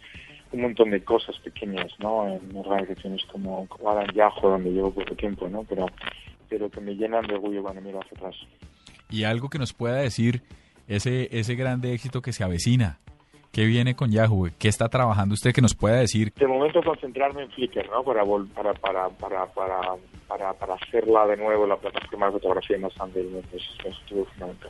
un montón de cosas pequeñas, ¿no? En organizaciones como, en Yahoo, donde llevo poco tiempo, ¿no? Pero, pero que me llenan de orgullo cuando miro hacia atrás. Y algo que nos pueda decir ese, ese grande éxito que se avecina. ¿Qué viene con Yahoo? ¿Qué está trabajando usted que nos pueda decir? De momento concentrarme en Flickr, ¿no? Para, vol- para, para, para, para, para, hacerla de nuevo la plataforma de fotografía más grande del mundo.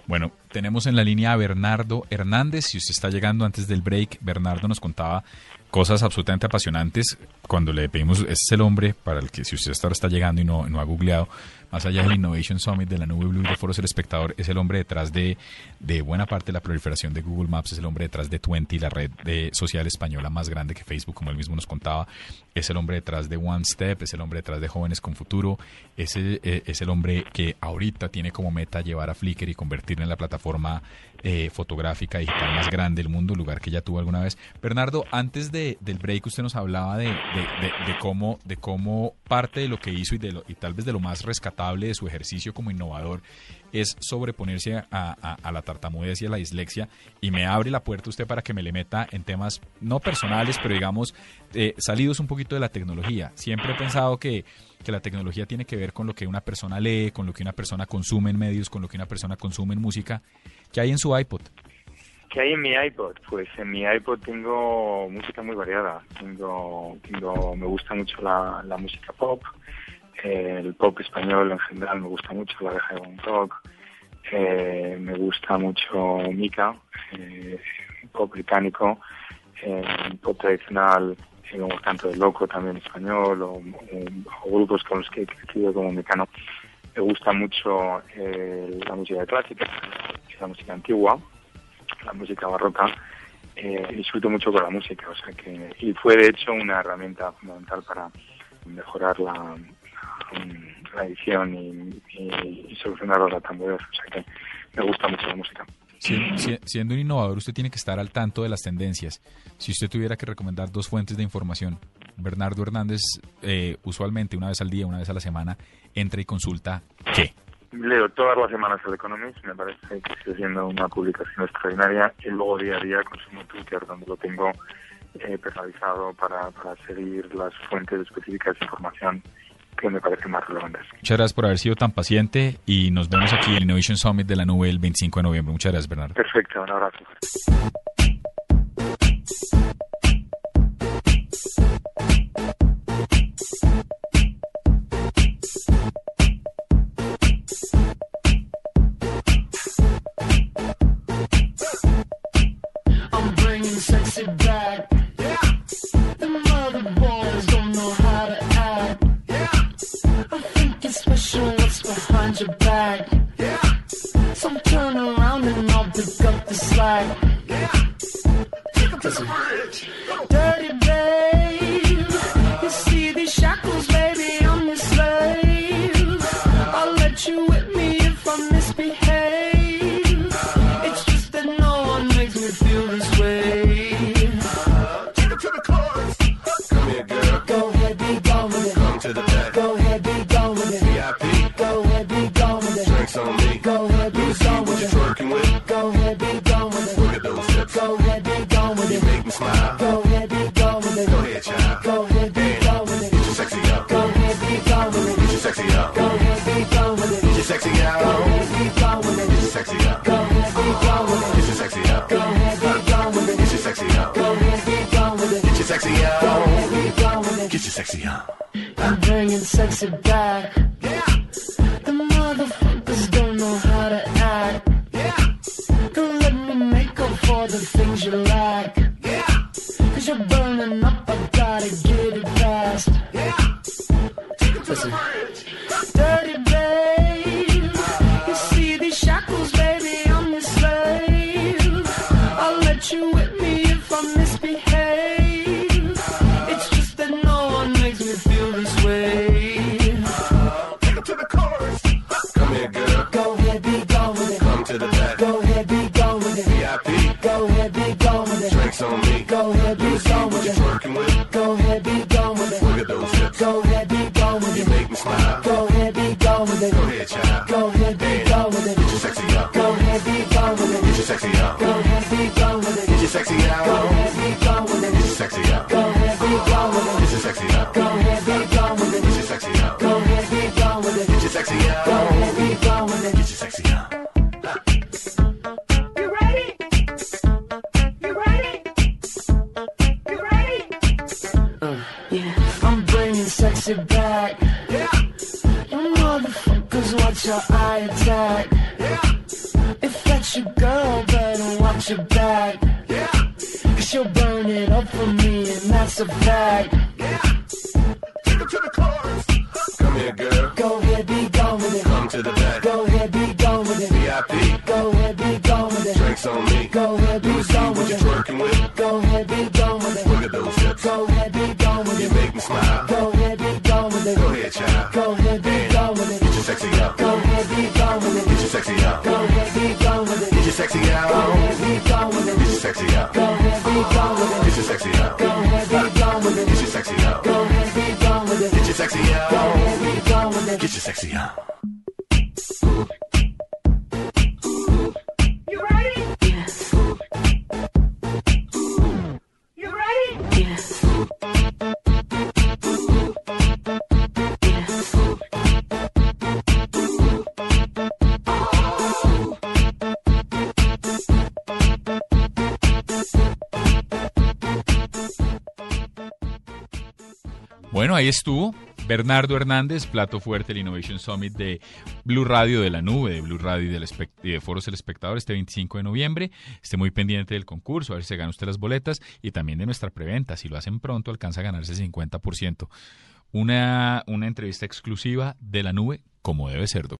Bueno, tenemos en la línea a Bernardo Hernández. Si usted está llegando antes del break, Bernardo nos contaba cosas absolutamente apasionantes. Cuando le pedimos, ese es el hombre para el que, si usted hasta ahora está llegando y no, no ha googleado, más allá del Innovation Summit de la Nube Blue de Foros El Espectador, es el hombre detrás de, de buena parte de la proliferación de Google Maps, es el hombre detrás de Twenty, la red de social española más grande que Facebook, como él mismo nos contaba, es el hombre detrás de One Step, es el hombre detrás de Jóvenes con Futuro, es el, eh, es el hombre que ahorita tiene como meta llevar a Flickr y convertirla en la plataforma eh, fotográfica digital más grande del mundo, lugar que ya tuvo alguna vez. Bernardo, antes de, del break usted nos hablaba de, de- de- cómo, de cómo parte de lo que hizo y, de lo- y tal vez de lo más rescatable de su ejercicio como innovador es sobreponerse a la tartamudez y a la dislexia y me abre la puerta usted para que me le meta en temas no personales, pero digamos eh, salidos un poquito de la tecnología. Siempre he pensado que, que la tecnología tiene que ver con lo que una persona lee, con lo que una persona consume en medios, con lo que una persona consume en música. ¿Qué hay en su iPod? ¿Qué hay en mi iPod? Pues en mi iPod tengo música muy variada. Tengo, tengo me gusta mucho la, música pop, eh, el pop español en general me gusta mucho, la de Bon rock. Eh, me gusta mucho Mika, eh, pop británico, eh, pop tradicional, eh, como Canto del Loco también español, o, o- o grupos con los que he crecido como Mecano. Me gusta mucho eh, la música clásica, la música antigua, la música barroca. Eh, disfruto mucho con la música, o sea que y fue de hecho una herramienta fundamental para mejorar la, la, edición y, y- y solucionar los tambores, o sea que me gusta mucho la música. Si- si- siendo un innovador, usted tiene que estar al tanto de las tendencias. Si usted tuviera que recomendar dos fuentes de información, Bernardo Hernández, eh, usualmente una vez al día, una vez a la semana, entra y consulta qué. Leo todas las semanas el Economist, me parece que sigue siendo una publicación extraordinaria y luego día a día consumo Twitter donde lo tengo eh, personalizado para, para seguir las fuentes específicas de información que me parecen más relevantes. Muchas gracias por haber sido tan paciente y nos vemos aquí en el Innovation Summit de la nube el 25 de noviembre. Muchas gracias, Bernardo. Perfecto, un abrazo. I'm bringing sexy back. Bernardo Hernández, plato fuerte del Innovation Summit de Blue Radio de la nube, de Blue Radio y de Foros del Espectador este 25 de noviembre. Esté muy pendiente del concurso, a ver si gana usted las boletas y también de nuestra preventa. Si lo hacen pronto, alcanza a ganarse el 50%. Una, una entrevista exclusiva de la nube, como debe ser, doctor.